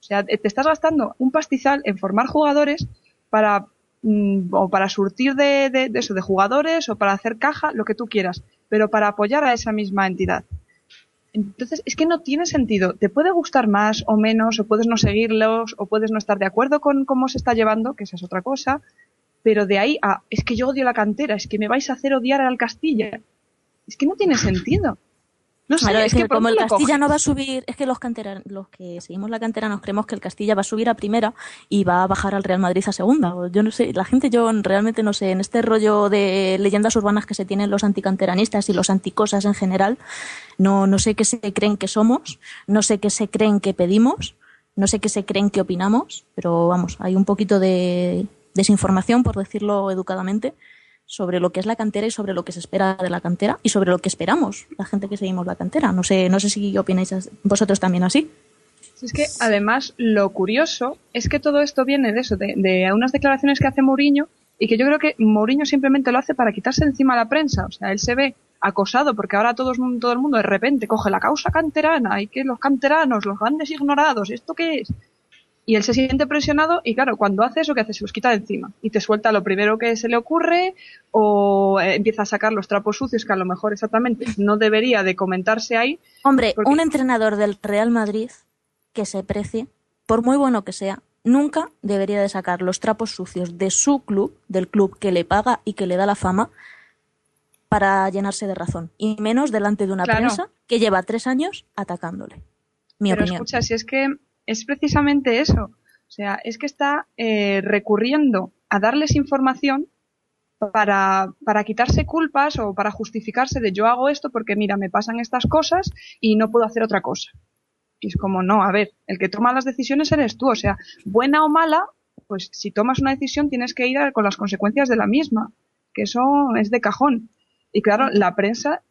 O sea, te estás gastando un pastizal en formar jugadores para mm, o para surtir de- de eso, de jugadores o para hacer caja, lo que tú quieras, pero para apoyar a esa misma entidad. Entonces, es que no tiene sentido. Te puede gustar más o menos, o puedes no seguirlos, o puedes no estar de acuerdo con cómo se está llevando, que esa es otra cosa, pero de ahí a, es que yo odio la cantera, es que me vais a hacer odiar al Castilla. Es que no tiene sentido. No sé, es, es que, que, ¿por como el Castilla coges? no va a subir, es que los cantera, los que seguimos la cantera nos creemos que el Castilla va a subir a primera y va a bajar al Real Madrid a segunda. Yo no sé, la gente yo realmente no sé, en este rollo de leyendas urbanas que se tienen los anticanteranistas y los anticosas en general, no, no sé qué se creen que somos, no sé qué se creen que pedimos, no sé qué se creen que opinamos, pero vamos, hay un poquito de desinformación, por decirlo educadamente, sobre lo que es la cantera y sobre lo que se espera de la cantera y sobre lo que esperamos la gente que seguimos la cantera. No sé, no sé si opináis vosotros también así. Es que además lo curioso es que todo esto viene de eso, de, de unas declaraciones que hace Mourinho y que yo creo que Mourinho simplemente lo hace para quitarse encima a la prensa. O sea, él se ve acosado porque ahora todo, el- todo el mundo de repente coge la causa canterana y que los canteranos, los grandes ignorados, ¿esto qué es? Y él se siente presionado y claro, cuando hace eso, ¿qué hace? Se los quita de encima y te suelta lo primero que se le ocurre o eh, empieza a sacar los trapos sucios que a lo mejor exactamente no debería de comentarse ahí. Hombre, Porque- un entrenador del Real Madrid que se precie, por muy bueno que sea, nunca debería de sacar los trapos sucios de su club, del club que le paga y que le da la fama, para llenarse de razón. Y menos delante de una Claro. prensa que lleva tres años atacándole. Mi Pero opinión. escucha, si es que es precisamente eso. O sea, es que está eh, recurriendo a darles información para, para quitarse culpas o para justificarse de yo hago esto porque mira, me pasan estas cosas y no puedo hacer otra cosa. Y es como, no, a ver, el que toma las decisiones eres tú. O sea, buena o mala, pues si tomas una decisión tienes que ir con las consecuencias de la misma. Que eso es de cajón. Y claro, la prensa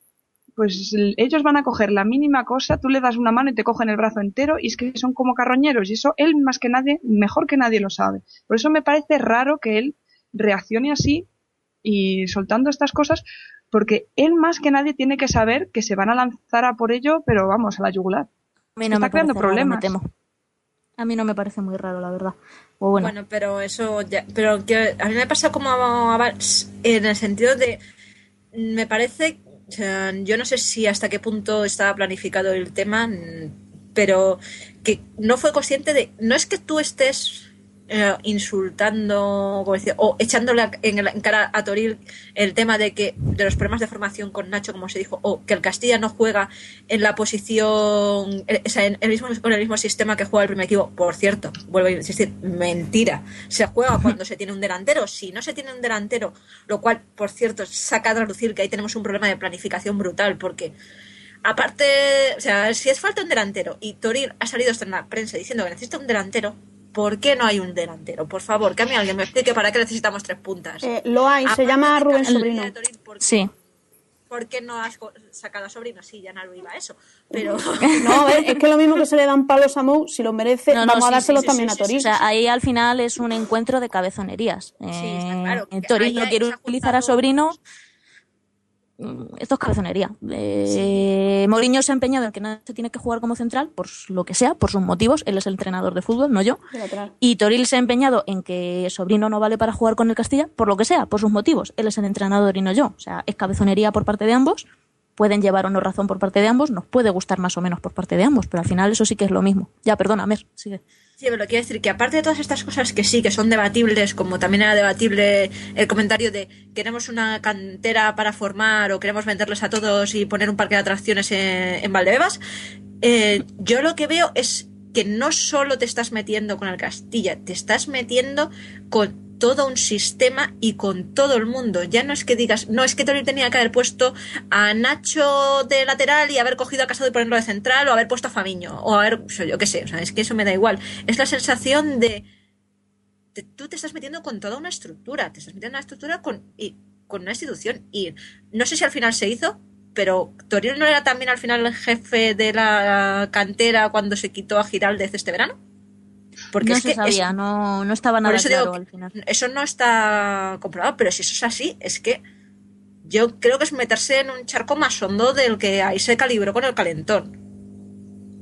pues ellos van a coger la mínima cosa, tú le das una mano y te cogen el brazo entero y es que son como carroñeros y eso él más que nadie, mejor que nadie lo sabe. Por eso me parece raro que él reaccione así y soltando estas cosas porque él más que nadie tiene que saber que se van a lanzar a por ello, pero vamos, a la yugular. A mí no está me creando raro, problemas. me temo. A mí no me parece muy raro, la verdad. O bueno, Bueno, pero eso ya, pero que a mí me pasa como a- a- en el sentido de me parece yo no sé si hasta qué punto estaba planificado el tema, pero que no fue consciente de no es que tú estés eh, insultando como decía, o echándole en, la- en cara a Toril el tema de que de los problemas de formación con Nacho como se dijo o que el Castilla no juega en la posición eh, o sea, en el mismo con el mismo sistema que juega el primer equipo. Por cierto vuelvo a insistir mentira. Se juega cuando se tiene un delantero. Si no se tiene un delantero lo cual por cierto saca a traducir que ahí tenemos un problema de planificación brutal porque aparte, o sea, si es falta un delantero y Toril ha salido hasta en la prensa diciendo que necesita un delantero, ¿por qué no hay un delantero? Por favor, que a mí alguien me explique para qué necesitamos tres puntas. Eh, lo hay, se llama Rubén Sobrino. porque- sí. ¿por qué no has sacado a Sobrino? Sí, ya no iba a eso. Pero No, es, es que lo mismo que se le dan palos a Mou, si lo merece, No, no, vamos a sí, dárselos sí, también sí, a sí, Toril. O sea, ahí al final es un encuentro de cabezonerías. Sí, está claro. Eh, Toril ahí no quiere utilizar a Sobrino. Mm, Esto es cabezonería. Eh, Mourinho se ha empeñado en que no se tiene que jugar como central, por lo que sea, por sus motivos. Él es el entrenador de fútbol, no yo. Y Toril se ha empeñado en que Sobrino no vale para jugar con el Castilla, por lo que sea, por sus motivos. Él es el entrenador y no yo. O sea, es cabezonería por parte de ambos. Pueden llevar o no razón por parte de ambos. Nos puede gustar más o menos por parte de ambos, pero al final eso sí que es lo mismo. Ya, perdona, Mer, sigue. Sí, pero quiero decir que aparte de todas estas cosas que sí, que son debatibles, como también era debatible el comentario de queremos una cantera para formar o queremos venderles a todos y poner un parque de atracciones en, en Valdebebas, eh, yo lo que veo es que no solo te estás metiendo con el Castilla, te estás metiendo con todo un sistema y con todo el mundo. Ya no es que digas, no es que tenía que haber puesto a Nacho de lateral y haber cogido a Casado y ponerlo de central o haber puesto a Famiño o haber, yo qué sé, o sea, es que eso me da igual. Es la sensación de, de- tú te estás metiendo con toda una estructura, te estás metiendo en una estructura con, y, con una institución y no sé si al final se hizo, pero Toril no era también al final el jefe de la cantera cuando se quitó a Giraldez este verano. Porque no es se que es- sabía, no, no estaba nada claro al final. Eso no está comprobado, pero si eso es así, es que yo creo que es meterse en un charco más hondo del que ahí se calibró con el calentón.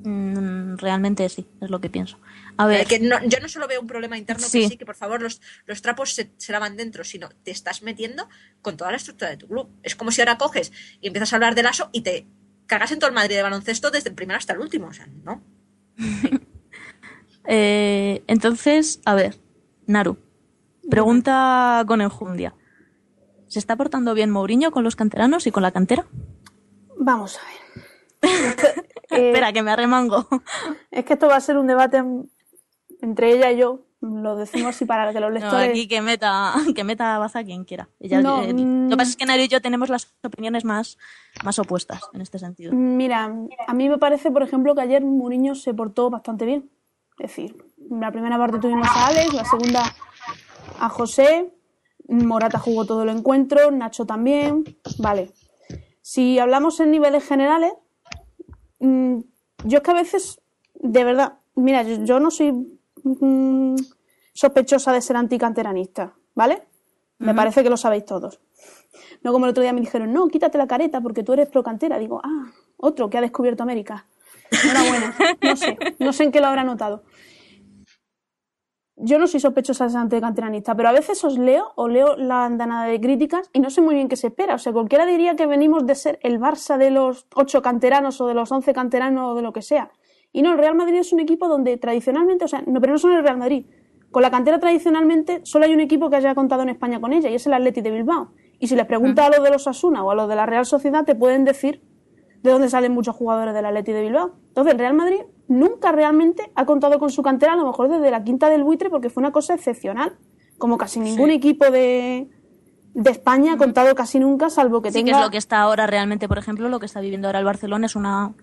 Mm, realmente sí, es lo que pienso. A Eh, ver, que no- yo no solo veo un problema interno Sí. que sí, que por favor los, los trapos se, se lavan dentro, sino te estás metiendo con toda la estructura de tu club. Es como si ahora coges y empiezas a hablar del ASO y te cagas en todo el Madrid de baloncesto desde el primero hasta el último. O sea, ¿no? eh, entonces, a ver, Naru, pregunta con enjundia. ¿Se está portando bien Mourinho con los canteranos y con la cantera? Vamos a ver. Eh, Espera, que me arremango. Es que esto va a ser un debate en- entre ella y yo. Lo decimos así para que los No, lectores. aquí que meta, que meta baza quien quiera. Ella- No, eh, mm. Lo que pasa es que Naru y yo tenemos las opiniones más, más opuestas en este sentido. Mira, a mí me parece, por ejemplo, que ayer Mourinho se portó bastante bien. Es decir, la primera parte tuvimos a Alex, la segunda a José, Morata jugó todo el encuentro, Nacho también. Vale. Si hablamos en niveles generales, mm, yo es que a veces, de verdad, mira, yo, yo no soy mm, sospechosa de ser anticanteranista, ¿vale? Me parece que lo sabéis todos. No como el otro día me dijeron, no, quítate la careta porque tú eres pro cantera. Digo, ah, otro que ha descubierto América. Enhorabuena. No sé, no sé en qué lo habrá notado. Yo no soy sospechosa de ser anticanteranista, pero a veces os leo o leo la andanada de críticas y no sé muy bien qué se espera. O sea, cualquiera diría que venimos de ser el Barça de los ocho canteranos o de los once canteranos o de lo que sea. Y no, el Real Madrid es un equipo donde tradicionalmente, o sea, no, pero no solo el Real Madrid. Con la cantera tradicionalmente solo hay un equipo que haya contado en España con ella y es el Atleti de Bilbao. Y si les preguntas a los de los Asuna o a los de la Real Sociedad, te pueden decir de dónde salen muchos jugadores del Atleti de Bilbao. Entonces, el Real Madrid nunca realmente ha contado con su cantera, a lo mejor desde la quinta del buitre, porque fue una cosa excepcional. Como casi ningún equipo de, de España ha contado casi nunca, salvo que Sí, que tenga... es lo que está ahora realmente, por ejemplo, lo que está viviendo ahora el Barcelona es una,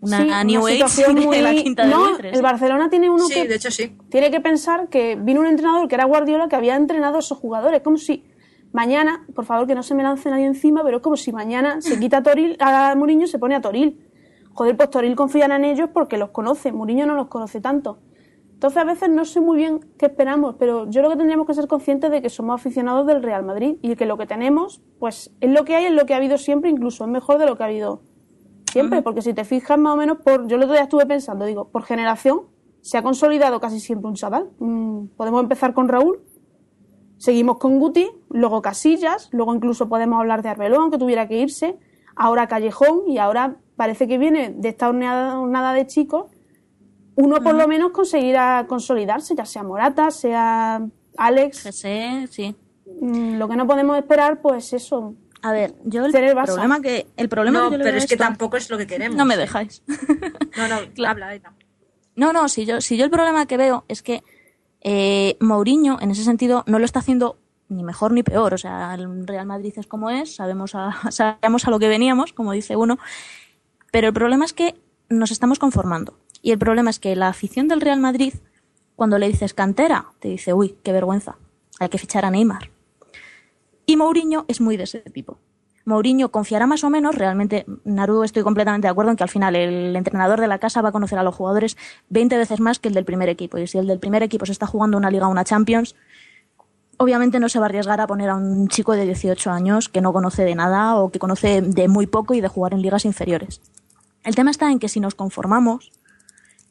una Sí, New Age situación de muy- la quinta No, buitres. el Barcelona tiene uno Sí, que de hecho sí. tiene que pensar que vino un entrenador que era Guardiola que había entrenado a esos jugadores. Como si mañana, por favor que no se me lance nadie encima, pero es como si mañana se quita a Toril, a Mourinho y se pone a Toril. Joder, pues Toril confían en ellos porque los conoce, Mourinho no los conoce tanto. Entonces a veces no sé muy bien qué esperamos, pero yo creo que tendríamos que ser conscientes de que somos aficionados del Real Madrid y que lo que tenemos, pues es lo que hay, es lo que ha habido siempre, incluso es mejor de lo que ha habido siempre, porque si te fijas más o menos, por, yo el otro día estuve pensando, digo, por generación se ha consolidado casi siempre un chaval. Mm, podemos empezar con Raúl, seguimos con Guti, luego Casillas, luego incluso podemos hablar de Arbelón, que tuviera que irse, ahora Callejón y ahora parece que viene de esta hornada de chicos, uno por lo menos conseguirá consolidarse, ya sea Morata, sea Alex. José, sí. Mm, Lo que no podemos esperar, pues eso. A ver, yo el problema que el problema No, que yo le pero veo es que esto- tampoco es lo que queremos. no me dejáis. No, no, Claro. habla, Eda. No, no, si yo, si yo el problema que veo es que eh, Mourinho, en ese sentido, no lo está haciendo ni mejor ni peor. O sea, el Real Madrid es como es, sabemos a, sabemos a lo que veníamos, como dice uno. Pero el problema es que nos estamos conformando. Y el problema es que la afición del Real Madrid, cuando le dices cantera, te dice, uy, qué vergüenza, hay que fichar a Neymar. Y Mourinho es muy de ese tipo. Mourinho confiará más o menos, realmente, Naru, estoy completamente de acuerdo en que al final el entrenador de la casa va a conocer a los jugadores 20 veces más que el del primer equipo. Y si el del primer equipo se está jugando una liga o una Champions, obviamente no se va a arriesgar a poner a un chico de 18 años que no conoce de nada o que conoce de muy poco y de jugar en ligas inferiores. El tema está en que si nos conformamos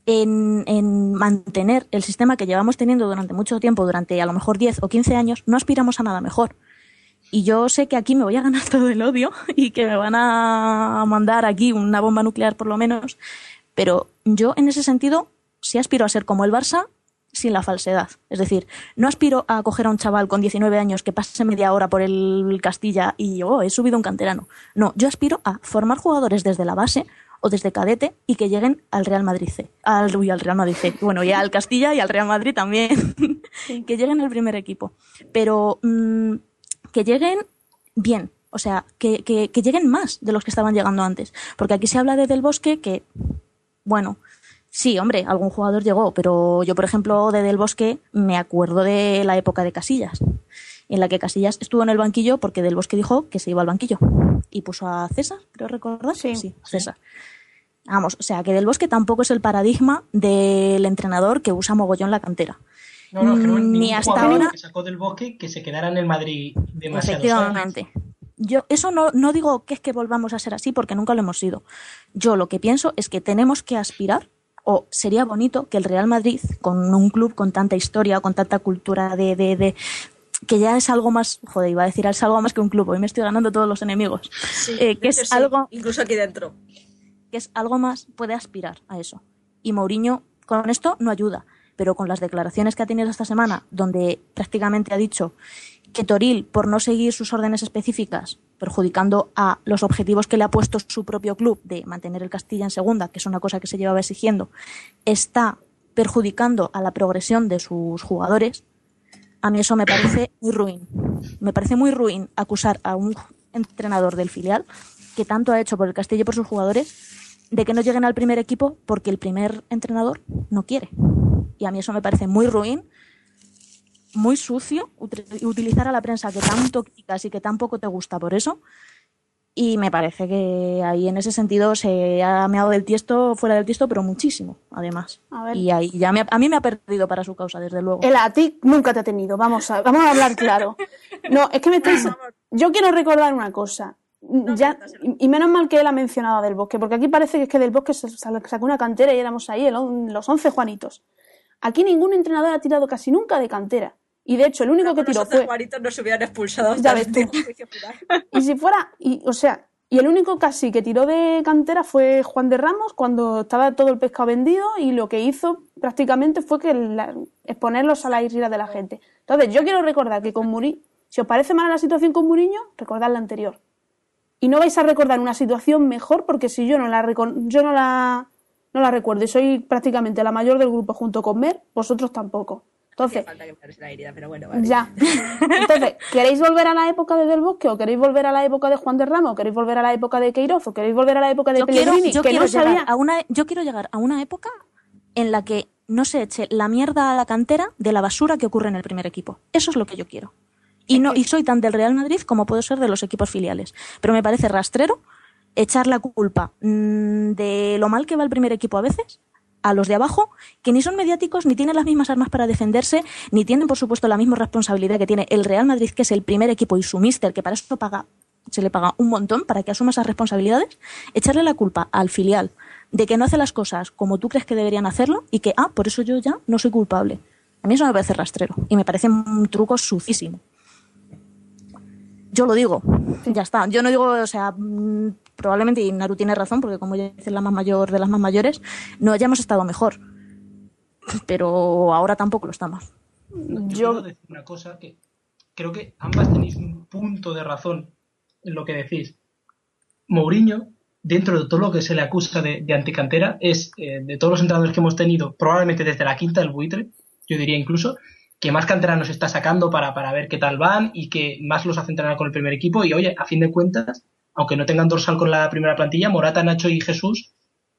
en, en, mantener el sistema que llevamos teniendo durante mucho tiempo, durante a lo mejor 10 o 15 años, no aspiramos a nada mejor. Y yo sé que aquí me voy a ganar todo el odio y que me van a mandar aquí una bomba nuclear por lo menos, pero yo en ese sentido sí aspiro a ser como el Barça sin la falsedad. Es decir, no aspiro a coger a un chaval con 19 años que pase media hora por el Castilla y oh, he subido un canterano. No, yo aspiro a formar jugadores desde la base o desde cadete y que lleguen al Real Madrid C. Al, uy, al Real Madrid C. Bueno, y al Castilla y al Real Madrid también. que lleguen al primer equipo. Pero mmm, que lleguen bien. O sea, que, que, que lleguen más de los que estaban llegando antes. Porque aquí se habla de Del Bosque que, bueno, Sí, hombre, algún jugador llegó, pero yo, por ejemplo, de Del Bosque me acuerdo de la época de Casillas, en la que Casillas estuvo en el banquillo porque Del Bosque dijo que se iba al banquillo y puso a César, creo recordar. Sí, sí César. Vamos, o sea, que Del Bosque tampoco es el paradigma del entrenador que usa mogollón la cantera. No, no, creo Ni ni hasta ahora- que sacó del bosque que se quedara en el Madrid demasiado Efectivamente. Yo eso no, no digo que es que volvamos a ser así porque nunca lo hemos sido. Yo lo que pienso es que tenemos que aspirar o sería bonito que el Real Madrid, con un club con tanta historia, con tanta cultura de, de, de- que ya es algo más, joder, iba a decir, es algo más que un club, hoy me estoy ganando todos los enemigos, Sí, Eh, que es sí, algo Incluso aquí dentro. que es algo más, puede aspirar a eso. Y Mourinho con esto no ayuda, pero con las declaraciones que ha tenido esta semana, donde prácticamente ha dicho que Toril, por no seguir sus órdenes específicas, perjudicando a los objetivos que le ha puesto su propio club de mantener el Castilla en segunda, que es una cosa que se llevaba exigiendo, está perjudicando a la progresión de sus jugadores, a mí eso me parece muy ruin. Me parece muy ruin acusar a un entrenador del filial que tanto ha hecho por el Castilla y por sus jugadores de que no lleguen al primer equipo porque el primer entrenador no quiere. Y a mí eso me parece muy ruin, muy sucio, ut- utilizar a la prensa que tanto criticas y que tan poco te gusta por eso. Y me parece que ahí en ese sentido se ha meado del tiesto, fuera del tiesto, pero muchísimo, además. A ver. Y ahí ya me ha- a mí me ha perdido para su causa, desde luego. El a ti nunca te ha tenido. Vamos a, vamos a hablar claro. No, es que me estáis. Yo quiero recordar una cosa. Ya, y menos mal que él ha mencionado a Del Bosque, porque aquí parece que es que Del Bosque sacó una cantera y éramos ahí, el los 11 Juanitos. Aquí ningún entrenador ha tirado casi nunca de cantera. Y de hecho, el único que tiró fue. Juanitos no se hubieran expulsado Ya ves tú. Y si fuera, y, o sea, y el único casi que tiró de cantera fue Juan de Ramos cuando estaba todo el pescado vendido y lo que hizo prácticamente fue que la- exponerlos a la ira de la gente. Entonces, yo quiero recordar que con Mourinho, si os parece mala la situación con Mourinho, recordad la anterior. Y no vais a recordar una situación mejor porque si yo no la yo no la no la recuerdo y soy prácticamente la mayor del grupo junto con Mer, vosotros tampoco. Entonces, falta que me la herida, pero bueno, vale. ya. Entonces, ¿queréis volver a la época de Del Bosque o queréis volver a la época de Juan de Ramos o queréis volver a la época de Queiroz o queréis volver a la época de yo quiero, Pellegrini? yo que quiero no llegar sabía... a una, yo quiero llegar a una época en la que no se eche la mierda a la cantera de la basura que ocurre en el primer equipo. Eso es lo que yo quiero. Y, no, y soy tan del Real Madrid como puedo ser de los equipos filiales. Pero me parece rastrero echar la culpa mm, de lo mal que va el primer equipo a veces a los de abajo, que ni son mediáticos, ni tienen las mismas armas para defenderse, ni tienen, por supuesto, la misma responsabilidad que tiene el Real Madrid, que es el primer equipo, y su míster, que para eso paga, se le paga un montón para que asuma esas responsabilidades, echarle la culpa al filial de que no hace las cosas como tú crees que deberían hacerlo y que, ah, por eso yo ya no soy culpable. A mí eso me parece rastrero y me parece un truco sucísimo. Yo lo digo, ya está. Yo no digo, o sea, mm, probablemente, y Naru tiene razón, porque como ya dice la más mayor de las más mayores, no hayamos estado mejor. Pero ahora tampoco lo estamos. Yo, Yo- quiero decir una cosa que creo que ambas tenéis un punto de razón en lo que decís. Mourinho, dentro de todo lo que se le acusa de, de anticantera, es eh, de todos los entrenadores que hemos tenido, probablemente desde la quinta del buitre, yo diría incluso, que más canteranos está sacando para, para ver qué tal van y que más los hace entrenar con el primer equipo. Y oye, a fin de cuentas, aunque no tengan dorsal con la primera plantilla, Morata, Nacho y Jesús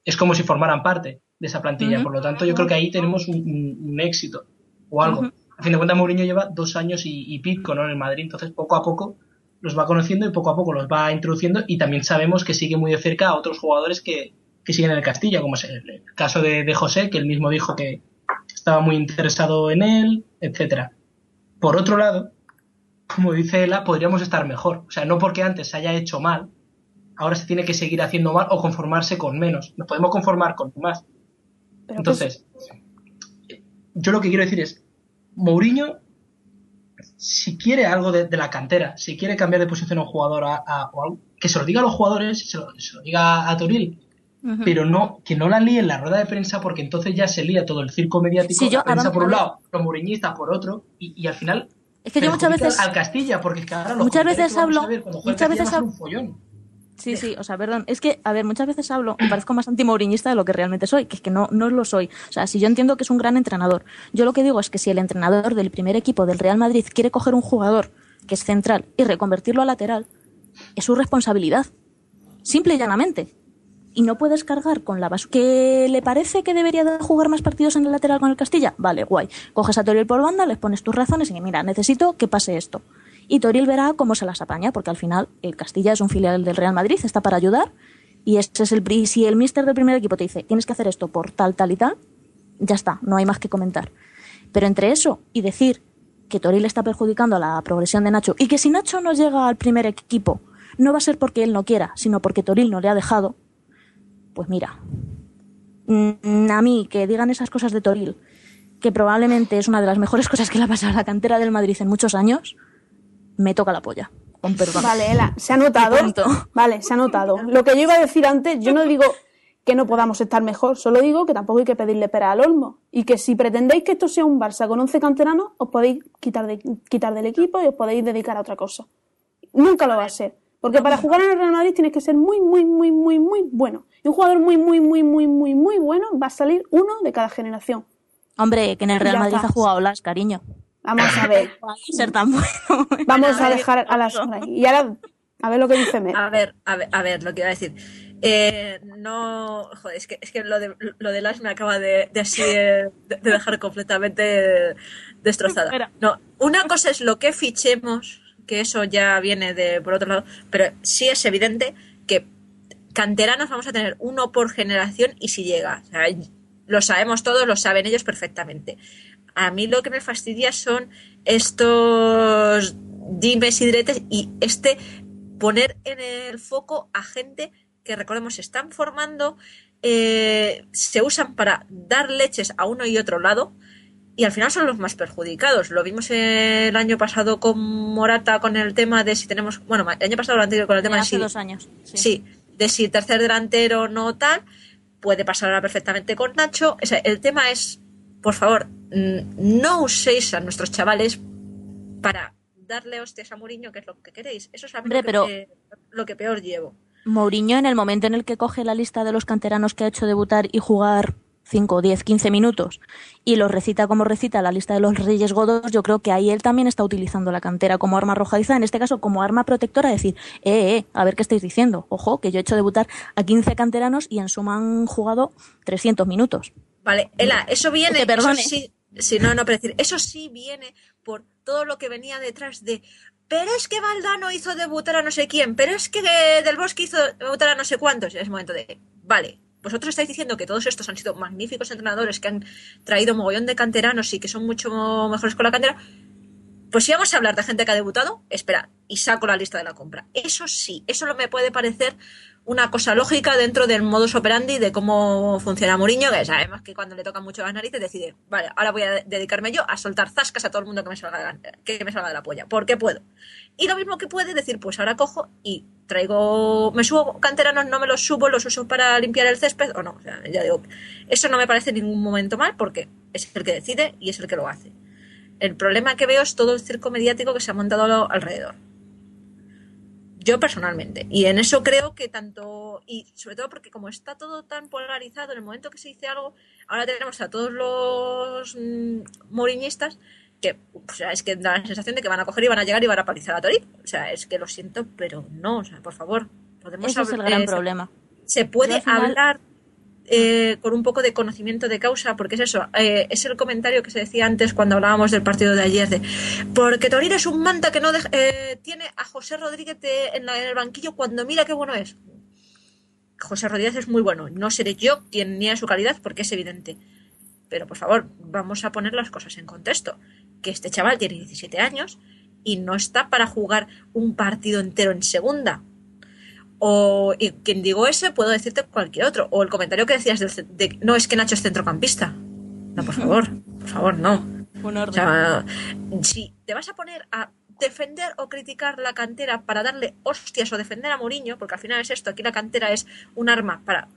es como si formaran parte de esa plantilla. Por lo tanto, yo creo que ahí tenemos un, un- un éxito o algo. A fin de cuentas, Mourinho lleva dos años y, y pico ¿no? en el Madrid, entonces poco a poco los va conociendo y poco a poco los va introduciendo y también sabemos que sigue muy de cerca a otros jugadores que, que siguen en el Castilla, como es el, el caso de, de José, que él mismo dijo que estaba muy interesado en él, etcétera. Por otro lado, como dice Ela, podríamos estar mejor. O sea, no porque antes se haya hecho mal, ahora se tiene que seguir haciendo mal o conformarse con menos. Nos podemos conformar con más. Pero Entonces, yo lo que quiero decir es, Mourinho, si quiere algo de, de la cantera, si quiere cambiar de posición a un jugador a, a- que se lo diga a los jugadores, se lo, se lo diga a Toril, pero no que no la líe en la rueda de prensa porque entonces ya se lía todo el circo mediático, Sí, yo- la prensa por un lado, los mourinhistas por otro, y, y al final Es que yo muchas veces... al Castilla, porque es que ahora los muchas veces hablo- a ver muchas veces va a ser hab- un follón. Sí, sí, o sea, perdón. Es que, a ver, muchas veces hablo y parezco más antimourinista de lo que realmente soy, que es que no, no lo soy. O sea, si yo entiendo que es un gran entrenador, yo lo que digo es que si el entrenador del primer equipo del Real Madrid quiere coger un jugador que es central y reconvertirlo a lateral, es su responsabilidad. Simple y llanamente. Y no puedes cargar con la basura. ¿Que le parece que debería de jugar más partidos en el lateral con el Castilla? Vale, guay. Coges a Toriel por banda, les pones tus razones y mira, necesito que pase esto. Y Toriel verá cómo se las apaña, porque al final el Castilla es un filial del Real Madrid, está para ayudar. Y este es el pri- si el mister del primer equipo te dice, tienes que hacer esto por tal, tal y tal, ya está, no hay más que comentar. Pero entre eso y decir que Toril está perjudicando a la progresión de Nacho y que si Nacho no llega al primer equipo, no va a ser porque él no quiera, sino porque Toril no le ha dejado, pues mira, mm, a mí que digan esas cosas de Toril, que probablemente es una de las mejores cosas que le ha pasado a la cantera del Madrid en muchos años, me toca la polla, con perdón. Vale, Ela, se ha notado. Vale, se ha notado. Lo que yo iba a decir antes, yo no digo que no podamos estar mejor, solo digo que tampoco hay que pedirle pera al olmo. Y que si pretendéis que esto sea un Barça con 11 canteranos, os podéis quitar, de- quitar del equipo y os podéis dedicar a otra cosa. Nunca lo va a ser. Porque para jugar en el Real Madrid tienes que ser muy, muy, muy, muy, muy bueno. Y un jugador muy, muy, muy, muy, muy, muy bueno va a salir uno de cada generación. Hombre, que en el Real Ya Madrid está. ha jugado las, cariño. Vamos a ver. No va a ser tan bueno. Vamos a dejar a las. Y ahora, a ver lo que dice Mer. A ver, a ver, a ver, lo que iba a decir. Eh, no, joder, es que, es que lo de, lo de Lash me acaba de, de así, eh, de, de dejar completamente destrozada. Espera. No, una cosa es lo que fichemos, que eso ya viene de por otro lado, pero sí es evidente que canteranos vamos a tener uno por generación y si llega. Lo sabemos todos, lo saben ellos perfectamente. A mí lo que me fastidia son estos dimes y diretes y este poner en el foco a gente que recordemos se están formando, eh, se usan para dar leches a uno y otro lado y al final son los más perjudicados. Lo vimos el año pasado con Morata con el tema de si tenemos, bueno, el año pasado lo anterior con el tema de hace si, dos años. Sí. Sí, de si tercer delantero no tal, puede pasar ahora perfectamente con Nacho. O sea, el tema es, por favor, mm, no uséis a nuestros chavales para darle hostias a Mourinho, que es lo que queréis. Eso es Hombre, lo, que, pero- eh, lo que peor llevo. Mourinho, en el momento en el que coge la lista de los canteranos que ha hecho debutar y jugar 5, 10, 15 minutos y los recita como recita la lista de los Reyes Godos, yo creo que ahí él también está utilizando la cantera como arma arrojadiza, en este caso como arma protectora, decir, eh, eh, a ver qué estáis diciendo. Ojo, que yo he hecho debutar a 15 canteranos y en suma han jugado 300 minutos. Vale, Ela, eso viene, Que perdone. eso sí, sí, no, no, pero decir, eso sí viene por todo lo que venía detrás de, pero es que Valdano hizo debutar a no sé quién, pero es que Del Bosque hizo debutar a no sé cuántos. Es momento de, vale, vosotros estáis diciendo que todos estos han sido magníficos entrenadores que han traído mogollón de canteranos y que son mucho mejores con la cantera. Pues si vamos a hablar de gente que ha debutado, espera, y saco la lista de la compra. Eso sí, eso me puede parecer una cosa lógica dentro del modus operandi de cómo funciona Mourinho, que sabemos que cuando le tocan mucho las narices decide, vale, ahora voy a dedicarme yo a soltar zascas a todo el mundo que me salga, de la- que me salga de la polla, porque puedo. Y lo mismo que puede decir, pues ahora cojo y traigo, me subo canteranos, no me los subo, los uso para limpiar el césped o no. Ya digo, eso no me parece en ningún momento mal porque es el que decide y es el que lo hace. El problema que veo es todo el circo mediático que se ha montado alrededor. Yo personalmente. Y en eso creo que tanto, y sobre todo porque como está todo tan polarizado, en el momento que se dice algo, ahora tenemos a todos los mm, moriñistas que, o sea, es que da la sensación de que van a coger y van a llegar y van a palizar a Toril. O sea, es que lo siento, pero no, o sea, por favor, podemos Ese es el hablar- gran eh, problema. Se puede final- hablar eh, con un poco de conocimiento de causa, porque es eso, eh, es el comentario que se decía antes cuando hablábamos del partido de ayer, de porque Torino es un manta que no eh, tiene a José Rodríguez en, el banquillo cuando mira qué bueno es. José Rodríguez es muy bueno, no seré yo quien su calidad porque es evidente. Pero por favor, vamos a poner las cosas en contexto. Que este chaval tiene 17 años y no está para jugar un partido entero en segunda. O y quien digo ese, puedo decirte cualquier otro. O el comentario que decías ce- de, no es que Nacho es centrocampista. No, por favor, por favor, no. Un O orden. sea, si te vas a poner a defender o criticar la cantera para darle hostias o defender a Mourinho, porque al final es esto, aquí la cantera es un arma para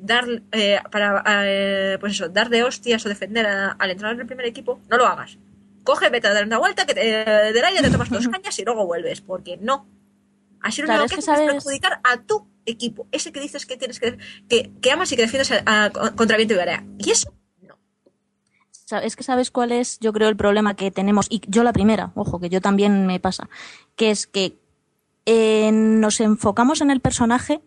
dar eh, para eh, pues eso, dar de hostias o defender a- al entrenador del primer equipo, no lo hagas. Coge, vete a dar una vuelta, que te, del aire te tomas dos cañas y luego vuelves, porque no. Así lo Claro, único es que que haces es sabes- perjudicar a tu equipo, ese que dices que tienes que que, que amas y que defiendes a- a- contra viento y marea. Y eso Es que sabes cuál es, yo creo, el problema que tenemos, y yo la primera, ojo, que yo también me pasa, que es que eh, nos enfocamos en el personaje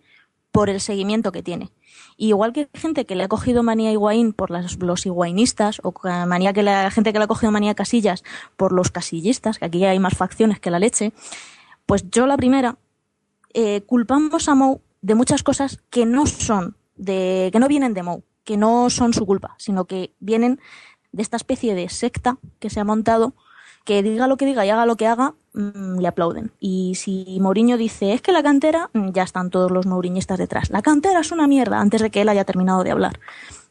por el seguimiento que tiene. Y igual que gente que le ha cogido manía a Higuaín por las- los higuainistas, o manía que la gente que le ha cogido manía a Casillas por los casillistas, que aquí hay más facciones que la leche, pues yo la primera, eh, culpamos a Mou de muchas cosas que no son, de, que no vienen de Mou, que no son su culpa, sino que vienen de esta especie de secta que se ha montado, que diga lo que diga y haga lo que haga, mm, le aplauden. Y si Mourinho dice, es que la cantera, mm, ya están todos los mouriñistas detrás. La cantera es una mierda, antes de que él haya terminado de hablar.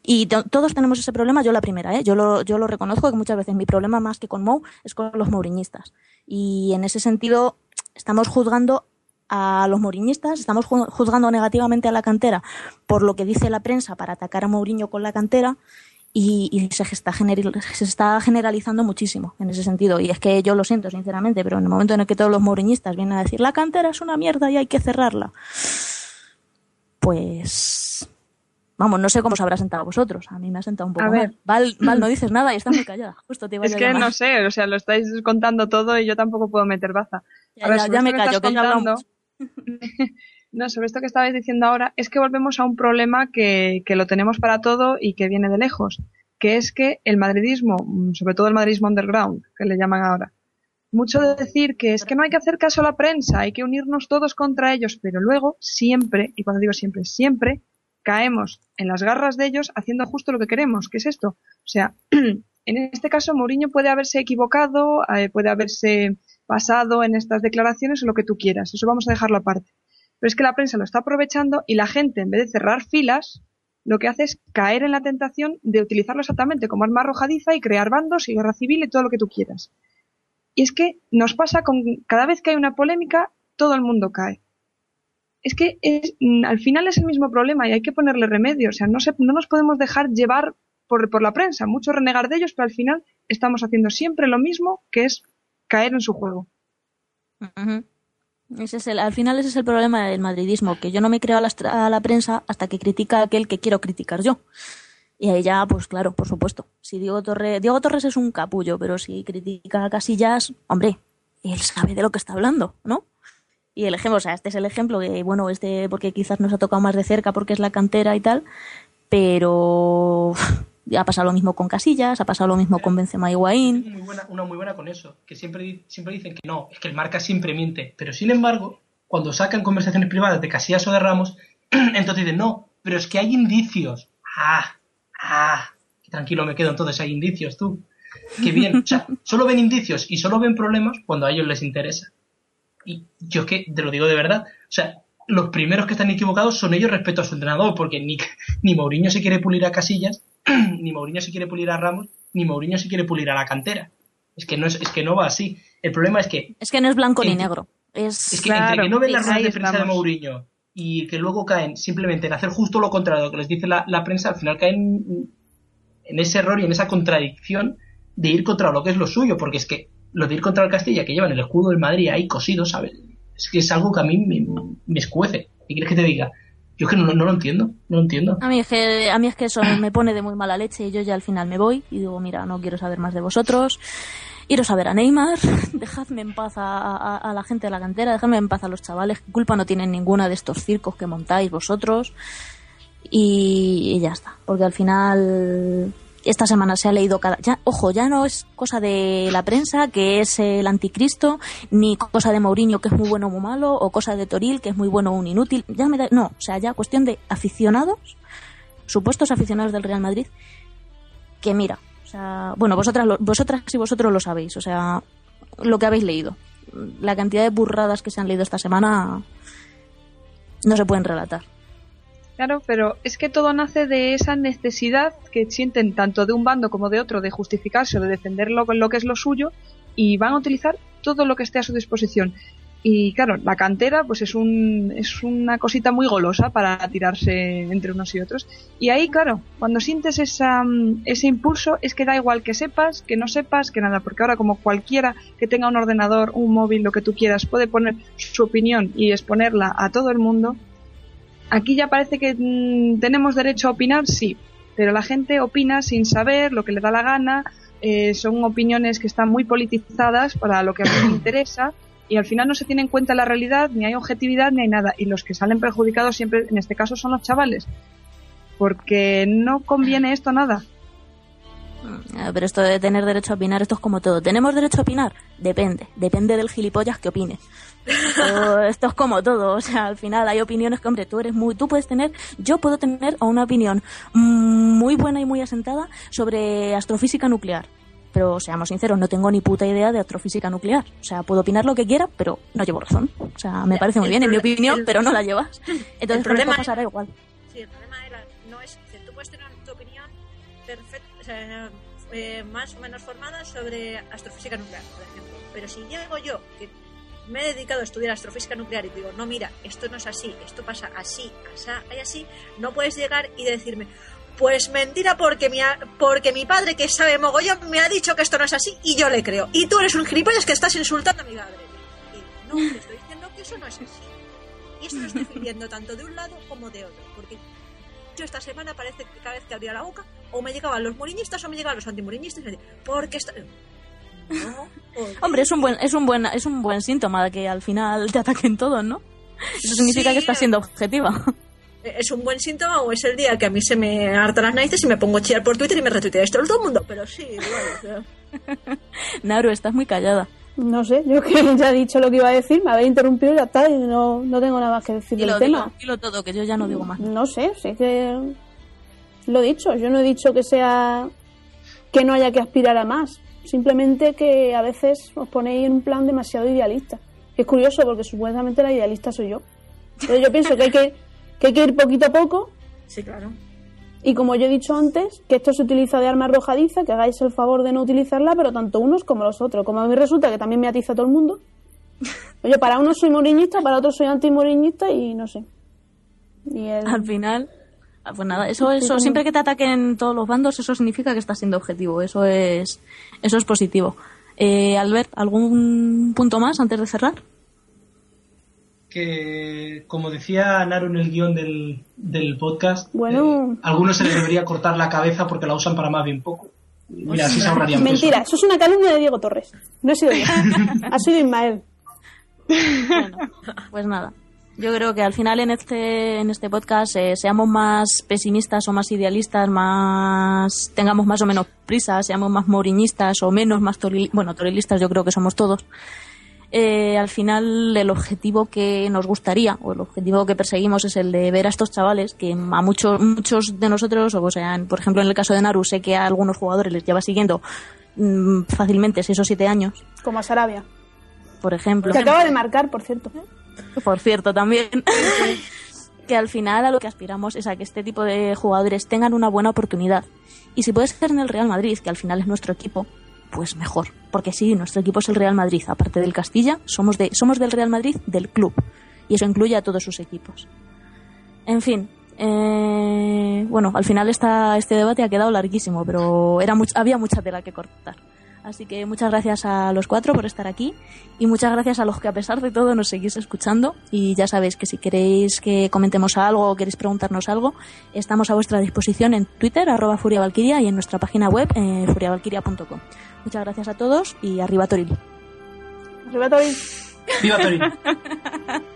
Y to- todos tenemos ese problema, yo la primera, ¿eh? yo, lo, yo lo reconozco que muchas veces mi problema más que con Mou es con los mouriñistas. Y en ese sentido estamos juzgando a los mouriñistas, estamos ju- juzgando negativamente a la cantera por lo que dice la prensa para atacar a Mourinho con la cantera y, y se, está se está generalizando muchísimo en ese sentido. Y es que yo lo siento, sinceramente, pero en el momento en el que todos los mouriñistas vienen a decir la cantera es una mierda y hay que cerrarla, pues vamos, no sé cómo os habrá sentado a vosotros. A mí me ha sentado un poco A ver. mal. Val, Val, no dices nada y estás muy callada. Justo te iba Es a que no sé, o sea, lo estáis contando todo y yo tampoco puedo meter baza. Ya, A ver, ya- me callo, que contando-. No, sobre esto que estabais diciendo ahora, es que volvemos a un problema que, que lo tenemos para todo y que viene de lejos, que es que el madridismo, mm, sobre todo el madridismo underground, que le llaman ahora, mucho de decir que es que no hay que hacer caso a la prensa, hay que unirnos todos contra ellos, pero luego siempre, y cuando digo siempre, siempre, caemos en las garras de ellos haciendo justo lo que queremos, que es esto. O sea, en este caso Mourinho puede haberse equivocado, eh, puede haberse basado en estas declaraciones o lo que tú quieras, eso vamos a dejarlo aparte. Pero es que la prensa lo está aprovechando y la gente, en vez de cerrar filas, lo que hace es caer en la tentación de utilizarlo exactamente como arma arrojadiza y crear bandos y guerra civil y todo lo que tú quieras. Y es que nos pasa con cada vez que hay una polémica, todo el mundo cae. Es que mm, al final es el mismo problema y hay que ponerle remedio. O sea, no, se, no nos podemos dejar llevar por, por la prensa, mucho renegar de ellos, pero al final estamos haciendo siempre lo mismo, que es caer en su juego. Ese es el, al final ese es el problema del madridismo, que yo no me creo a la, prensa hasta que critica a aquel que quiero criticar yo. Y ahí ya, pues claro, por supuesto. Si Diego Torres, Diego Torres es un capullo, pero si critica a Casillas, hombre, él sabe de lo que está hablando, ¿no? Y el ejemplo, o sea, este es el ejemplo que, bueno, este porque quizás nos ha tocado más de cerca porque es la cantera y tal, pero ha pasado lo mismo con Casillas, ha pasado lo mismo con Benzema y Higuaín. muy buena, una muy buena con eso, que siempre dicen que no, es que el marca siempre miente, pero sin embargo, cuando sacan conversaciones privadas de Casillas o de Ramos, entonces dicen, no, pero es que hay indicios. Ah, ah, tranquilo me quedo, entonces hay indicios tú. Qué bien, o sea, solo ven indicios y solo ven problemas cuando a ellos les interesa. Y yo es que te lo digo de verdad, o sea, los primeros que están equivocados son ellos respecto a su entrenador, porque ni, ni Mourinho se quiere pulir a Casillas, ni Mourinho se quiere pulir a Ramos, ni Mourinho se quiere pulir a la cantera. Es que no es, es que no va así. El problema es que Es que no es blanco ni negro. Es, es que Claro, entre que no ven las ruedas de prensa de. Mourinho y que luego caen simplemente en hacer justo lo contrario de lo que les dice la, la prensa, al final caen en ese error y en esa contradicción de ir contra lo que es lo suyo, porque es que lo de ir contra el Castilla, que llevan el escudo del Madrid ahí cosido, ¿sabes? Es que es algo que a mí me, me escuece. ¿Qué quieres que te diga? Yo es que no, lo entiendo, no lo entiendo. A mí, es que, a mí es que eso me pone de muy mala leche y yo ya al final me voy y digo, mira, no quiero saber más de vosotros. Iros a ver a Neymar, dejadme en paz a, a- la gente de la cantera, dejadme en paz a los chavales, culpa no tienen ninguna de estos circos que montáis vosotros. y, y ya está. Porque al final esta semana se ha leído cada. Ya, ojo, ya no es cosa de la prensa, que es el anticristo, ni cosa de Mourinho, que es muy bueno o muy malo, o cosa de Toril, que es muy bueno o un inútil. Ya me da- no, o sea, ya cuestión de aficionados, supuestos aficionados del Real Madrid, que mira, o sea, bueno, vosotras, vosotras y vosotros lo sabéis, o sea, lo que habéis leído. La cantidad de burradas que se han leído esta semana no se pueden relatar. Claro, pero es que todo nace de esa necesidad que sienten tanto de un bando como de otro de justificarse o de defender lo, que es lo suyo y van a utilizar todo lo que esté a su disposición. Y claro, la cantera pues es, un, es una cosita muy golosa para tirarse entre unos y otros. Y ahí, claro, cuando sientes esa, ese impulso es que da igual que sepas, que no sepas, que nada, porque ahora como cualquiera que tenga un ordenador, un móvil, lo que tú quieras, puede poner su opinión y exponerla a todo el mundo, Aquí ya parece que mm, tenemos derecho a opinar, sí, pero la gente opina sin saber lo que le da la gana, eh, son opiniones que están muy politizadas para lo que a mí me interesa y al final no se tiene en cuenta la realidad, ni hay objetividad, ni hay nada. Y los que salen perjudicados siempre, en este caso, son los chavales, porque no conviene esto nada. Eh, Pero esto de tener derecho a opinar, esto es como todo. ¿Tenemos derecho a opinar? Depende. Depende del gilipollas que opine. Esto, esto es como todo. O sea, al final hay opiniones que, hombre, tú eres muy. Tú puedes tener. Yo puedo tener una opinión muy buena y muy asentada sobre astrofísica nuclear. Pero seamos sinceros, no tengo ni puta idea de astrofísica nuclear. O sea, puedo opinar lo que quiera, pero no llevo razón. O sea, me parece muy el bien, en mi opinión, el- pero no la llevas. Entonces, con problema es- pasará igual. Sí, el problema era, no es, tú puedes tener tu opinión perfecta, o sea, eh, más o menos formada sobre astrofísica nuclear, por ejemplo. Pero si llego yo, que me he dedicado a estudiar astrofísica nuclear y digo, no, mira, esto no es así, esto pasa así, asá y así, no puedes llegar y decirme, pues mentira porque mi, porque mi padre que sabe mogollón me ha dicho que esto no es así y yo le creo. Y tú eres un gilipollas que estás insultando a mi padre. Y no, te estoy diciendo que eso no es así. Y esto lo estoy viviendo tanto de un lado como de otro. Porque yo esta semana parece que cada vez que abría la boca, o me llegaban los moriñistas o me llegaban los decían, Porque esto. No, Hombre, es un buen, es un buen, es un buen síntoma de que al final te ataquen todos, ¿no? Eso significa Sí, que estás siendo objetiva. ¿Es un buen síntoma o es el día que a mí se me harta las narices y me pongo a chillar por Twitter y me retuitea esto todo el mundo? Pero sí, igual, o sea. Naru, estás muy callada. No sé, yo que ya he dicho lo que iba a decir, me habéis interrumpido y ya está, y no, no tengo nada más que decir del tema. dilo, dilo todo, que yo ya no digo más. No sé, sé que lo he dicho, yo no he dicho que sea que no haya que aspirar a más, simplemente que a veces os ponéis en un plan demasiado idealista. Es curioso porque supuestamente la idealista soy yo. Pero yo pienso que hay que, que hay que ir poquito a poco Sí, claro. y como yo he dicho antes, que esto se utiliza de arma arrojadiza, que hagáis el favor de no utilizarla, pero tanto unos como los otros. Como a mí resulta que también me atiza todo el mundo. Oye, para unos soy moriñista, para otros soy antimoriñista y no sé. Y el- Al final, pues nada, eso, eso, siempre que te ataquen todos los bandos, eso significa que estás siendo objetivo. Eso es, eso es positivo. Eh, Albert, ¿algún punto más antes de cerrar? que, como decía Naru en el guion del, del podcast, Bueno. eh, a algunos se les debería cortar la cabeza porque la usan para más bien poco. Mira, así se ahorrarían Mentira, peso. eso es una calumnia de Diego Torres. No he sido yo. ha sido Ismael. Bueno, pues nada. Yo creo que al final en este, en este podcast eh, seamos más pesimistas o más idealistas, más tengamos más o menos prisa, seamos más moriñistas o menos, más toril, bueno, torilistas yo creo que somos todos. Eh, al final el objetivo que nos gustaría o el objetivo que perseguimos es el de ver a estos chavales que a muchos muchos de nosotros o sea por ejemplo en el caso de Naru sé que a algunos jugadores les lleva siguiendo mm, fácilmente 6 o 7 años Como a Sarabia. por ejemplo Que acaba de marcar, por cierto. Por cierto también que al final a lo que aspiramos es a que este tipo de jugadores tengan una buena oportunidad. Y si puede ser en el Real Madrid que al final es nuestro equipo pues mejor. Porque sí nuestro equipo es el Real Madrid. Aparte del Castilla somos de somos del Real Madrid del club. Y eso incluye a todos sus equipos. En fin eh, bueno al final esta, este debate ha quedado larguísimo pero era much- había mucha tela que cortar Así que muchas gracias a los cuatro por estar aquí y muchas gracias a los que a pesar de todo nos seguís escuchando y ya sabéis que si queréis que comentemos algo o queréis preguntarnos algo, estamos a vuestra disposición en Twitter, arroba Furia Valkyria y en nuestra página web, eh, furiavalkyria.com. Muchas gracias a todos y arriba Toril. Arriba, Toby. ¡Viva Torino!